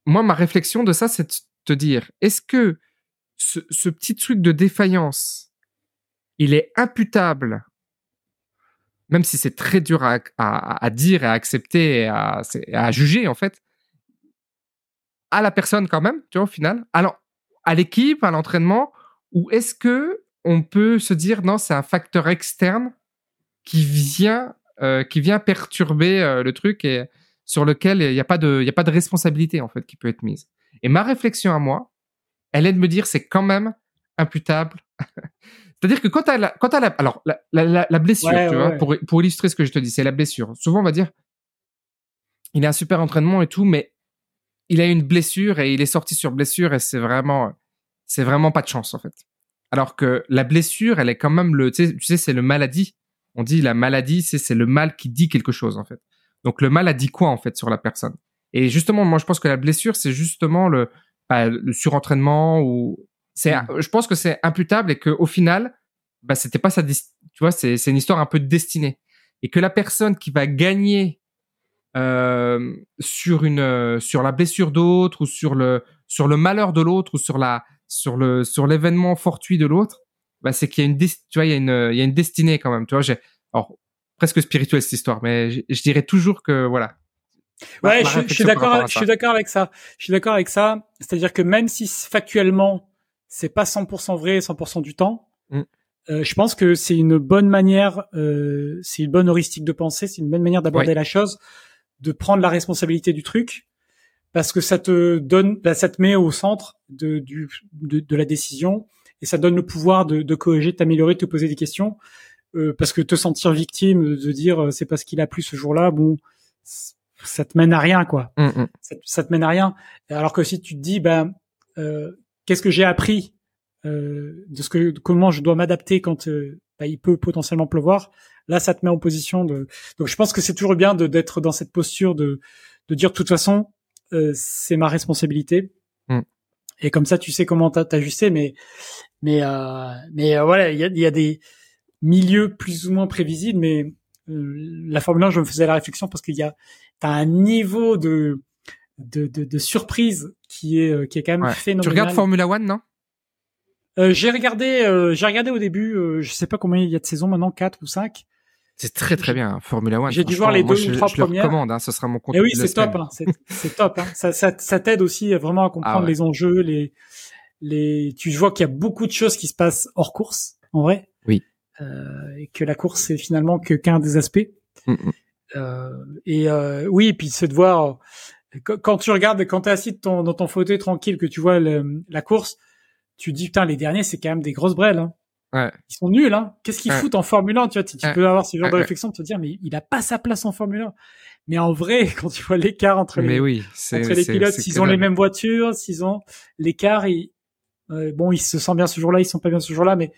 moi, ma réflexion de ça, c'est de te dire, est-ce que ce, ce, petit truc de défaillance, il est imputable, même si c'est très dur à, à, dire et à accepter et à, à, juger, en fait, à la personne quand même, tu vois, au final, à l'équipe, à l'entraînement, ou est-ce que on peut se dire non, c'est un facteur externe qui vient, euh, qui vient perturber euh, le truc et sur lequel il n'y a pas de, y a pas de responsabilité en fait qui peut être mise. Et ma réflexion à moi, elle est de me dire c'est quand même imputable. C'est-à-dire que quand tu as la, quand as la, alors la, la, la blessure, tu vois, pour, pour illustrer ce que je te dis, c'est la blessure. Souvent on va dire, il a un super entraînement et tout, mais il a une blessure et il est sorti sur blessure et c'est vraiment, c'est vraiment pas de chance en fait. Alors que la blessure, elle est quand même le, tu sais, tu sais c'est le maladie. On dit la maladie, c'est c'est le mal qui dit quelque chose en fait. Donc le mal a dit quoi en fait sur la personne? Et justement, moi je pense que la blessure, c'est justement le, bah, le surentraînement ou c'est, mmh. je pense que c'est imputable et que au final, bah c'était pas ça, tu vois, c'est c'est une histoire un peu de destinée et que la personne qui va gagner euh, sur une euh, sur la blessure d'autre ou sur le sur le malheur de l'autre ou sur la sur le sur l'événement fortuit de l'autre, bah c'est qu'il y a une tu vois il y a une il y a une destinée quand même. Tu vois, j'ai alors presque spirituel cette histoire, mais je, dirais toujours que voilà. Ouais, je, je, suis d'accord. Je suis d'accord avec ça. Je suis d'accord avec ça. C'est-à-dire que même si factuellement c'est pas 100% vrai 100% du temps, mm. euh, je pense que c'est une bonne manière, euh, c'est une bonne heuristique de pensée, c'est une bonne manière d'aborder la chose, de prendre la responsabilité du truc parce que ça te donne, bah, ça te met au centre de, du, de, de, la décision et ça donne le pouvoir de, de corriger, de t'améliorer, de te poser des questions. Euh, parce que te sentir victime, de dire euh, c'est parce qu'il a plu ce jour-là, bon, ça te mène à rien, quoi. Mm, mm. Ça, ça, te mène à rien. Alors que si tu te dis, ben, euh, qu'est-ce que j'ai appris euh, de ce que, comment je dois m'adapter quand euh, ben, il peut potentiellement pleuvoir, là, ça te met en position de. Donc, je pense que c'est toujours bien d'être dans cette posture de de dire de toute façon, euh, c'est ma responsabilité. Mm. Et comme ça, tu sais comment t'ajuster. Mais mais euh, mais euh, voilà, il y a, y a, des milieux plus ou moins prévisibles. Mais la Formule 1, je me faisais la réflexion parce qu'il y a t'as un niveau de de, de, de surprise qui est qui est quand même phénoménal. Tu regardes Formula One, non? Euh, j'ai regardé, euh, j'ai regardé au début, euh, je sais pas combien il y a de saisons maintenant, quatre ou cinq. C'est très très bien, Formula One. J'ai dû voir les deux ou trois je premières. Je recommande, hein, ce sera mon compte. Et oui, c'est top, hein, c'est top. Hein. Ça, ça, ça t'aide aussi vraiment à comprendre ah les enjeux, les, les. Tu vois qu'il y a beaucoup de choses qui se passent hors course, en vrai. Oui. Euh, et que la course c'est finalement que qu'un des aspects. Mm -hmm. euh, et euh, oui, et puis c'est de voir quand tu regardes, quand t'es assis ton, dans ton fauteuil tranquille, que tu vois le, la course, tu dis putain les derniers c'est quand même des grosses brelles. Hein. Ouais. Ils sont nuls, hein. Qu'est-ce qu'ils foutent en Formule 1 Tu vois, tu, peux avoir ce genre de réflexion de te dire, mais il a pas sa place en Formule 1. Mais en vrai, quand tu vois l'écart entre les, oui, entre les pilotes, s'ils ont les mêmes voitures, s'ils ont l'écart, euh, bon, ils se sentent bien ce jour-là, ils sont pas bien ce jour-là, mais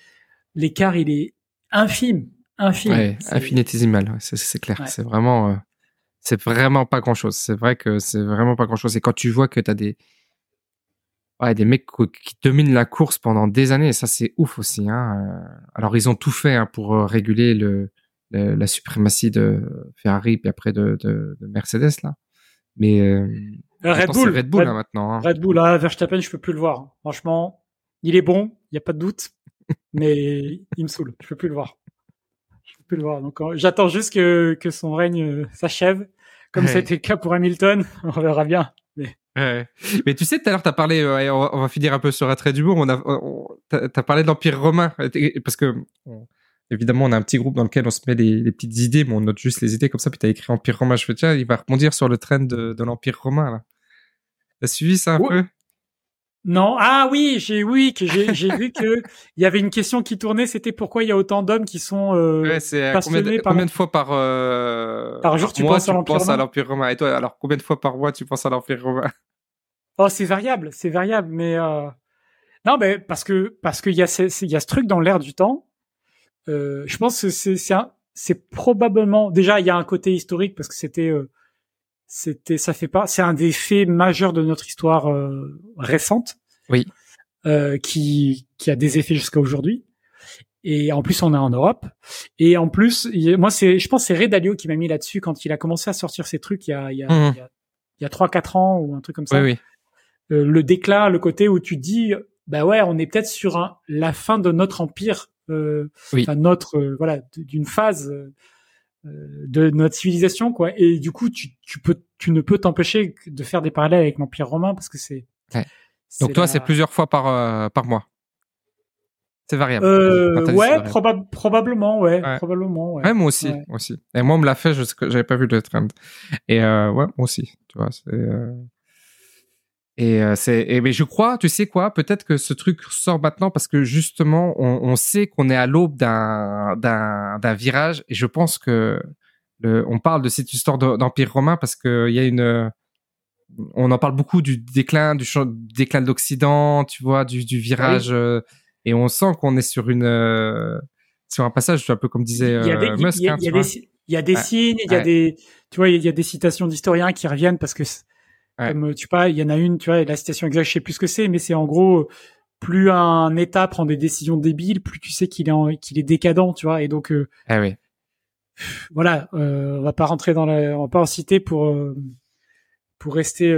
l'écart, il est infime, infime. Ouais, infinitésimal, c'est clair. C'est vraiment, euh, c'est vraiment pas grand-chose. C'est vrai que c'est vraiment pas grand-chose. Et quand tu vois que tu as des ouais, des mecs qui dominent la course pendant des années, et ça c'est ouf aussi. Hein. Euh. Alors ils ont tout fait hein, pour euh, réguler le, la suprématie de Ferrari puis après de, de, de Mercedes là. Mais euh, Red, Bull, Red Bull là, maintenant. Hein. Red Bull, là, Verstappen, je peux plus le voir. Hein. Franchement, il est bon, il y a pas de doute, mais il me saoule. Je peux plus le voir. Je peux plus le voir. Donc j'attends juste que, que son règne s'achève, comme c'était le cas pour Hamilton. On verra bien. Mais... Mais tu sais, tout à l'heure, tu as parlé, euh, on, va, finir un peu sur un trait d'humour, on a, tu as, parlé de l'Empire romain, parce que, évidemment, on a un petit groupe dans lequel on se met les, petites idées, mais on note juste les idées comme ça, puis tu as écrit Empire romain, je fais, tiens, il va rebondir sur le train de, de l'Empire romain, là. T'as suivi ça un peu? Non, ah oui, j'ai oui que j'ai j'ai vu que il y avait une question qui tournait, c'était pourquoi il y a autant d'hommes qui sont euh, ouais, c'est combien, de, combien de fois par euh, par jour tu penses à l'empire romain et toi alors combien de fois par mois tu penses à l'empire romain? Oh, c'est variable, c'est variable, mais euh... non, mais parce que parce qu'il y a ce, il y a ce truc dans l'air du temps. Euh, je pense que c'est c'est c'est probablement déjà il y a un côté historique parce que c'était euh, c'était ça fait pas c'est un des faits majeurs de notre histoire euh, récente. Oui. Euh, qui qui a des effets jusqu'à aujourd'hui. Et en plus, on est en Europe. Et en plus, moi, c'est, je pense, c'est Redalio qui m'a mis là-dessus quand il a commencé à sortir ces trucs il y a, il y a, mmh. il y a, a 3-4 ans ou un truc comme ça. Oui, oui le déclin, le côté où tu dis, bah ouais, on est peut-être sur la fin de notre empire, euh, enfin notre voilà d'une phase de notre civilisation quoi. Et du coup, tu, tu peux, tu ne peux t'empêcher de faire des parallèles avec l'empire romain parce que c'est. Donc toi, c'est plusieurs fois par par mois. C'est variable. Euh, ouais, probablement, ouais, probablement, ouais. moi aussi, aussi. Et moi, on me l'a fait, je j'avais pas vu le trend. Et euh, ouais, moi aussi, tu vois. C'est, euh... Et euh, c'est, et mais je crois, tu sais quoi, peut-être que ce truc sort maintenant parce que justement, on, on sait qu'on est à l'aube d'un d'un d'un virage. Et je pense que le, on parle de cette histoire d'empire romain parce que il y a une on en parle beaucoup du déclin du, déclin de l'Occident, tu vois, du, du virage. Euh, et on sent qu'on est sur une euh, sur un passage un peu comme disait il y a des, Musk. Il y a, des, signes, il y a des tu vois il y a des citations d'historiens qui reviennent parce que comme tu vois il y en a une tu vois la citation exacte je sais plus ce que c'est mais c'est en gros plus un État prend des décisions débiles plus tu sais qu'il est qu'il est décadent tu vois et donc euh, ah oui. voilà euh, on va pas rentrer dans la on va pas en citer pour euh, pour rester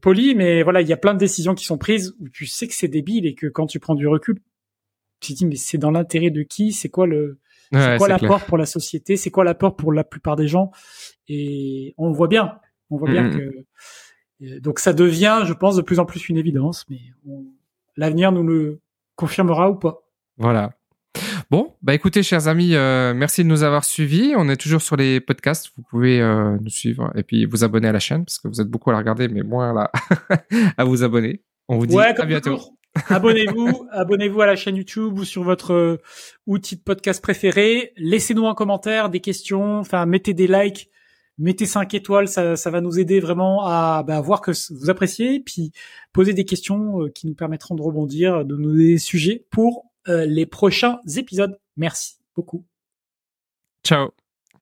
poli mais voilà il y a plein de décisions qui sont prises où tu sais que c'est débile et que quand tu prends du recul tu te dis mais c'est dans l'intérêt de qui? C'est quoi le c'est quoi l'apport pour la société? C'est quoi l'apport pour la plupart des gens? Et on voit bien, on voit bien que donc ça devient, je pense, de plus en plus une évidence, mais l'avenir nous le confirmera ou pas. Voilà. Bon, bah écoutez, chers amis, euh, merci de nous avoir suivis. On est toujours sur les podcasts. Vous pouvez euh, nous suivre et puis vous abonner à la chaîne parce que vous êtes beaucoup à la regarder, mais moins là à vous abonner. On vous dit à bientôt abonnez-vous, abonnez-vous à la chaîne YouTube ou sur votre euh, outil de podcast préféré. Laissez-nous un commentaire, des questions, enfin mettez des likes, mettez 5 étoiles, ça, va nous aider vraiment à bah, voir que vous appréciez, puis poser des questions euh, qui nous permettront de rebondir, de nous donner des sujets pour euh, les prochains épisodes. Merci beaucoup. Ciao.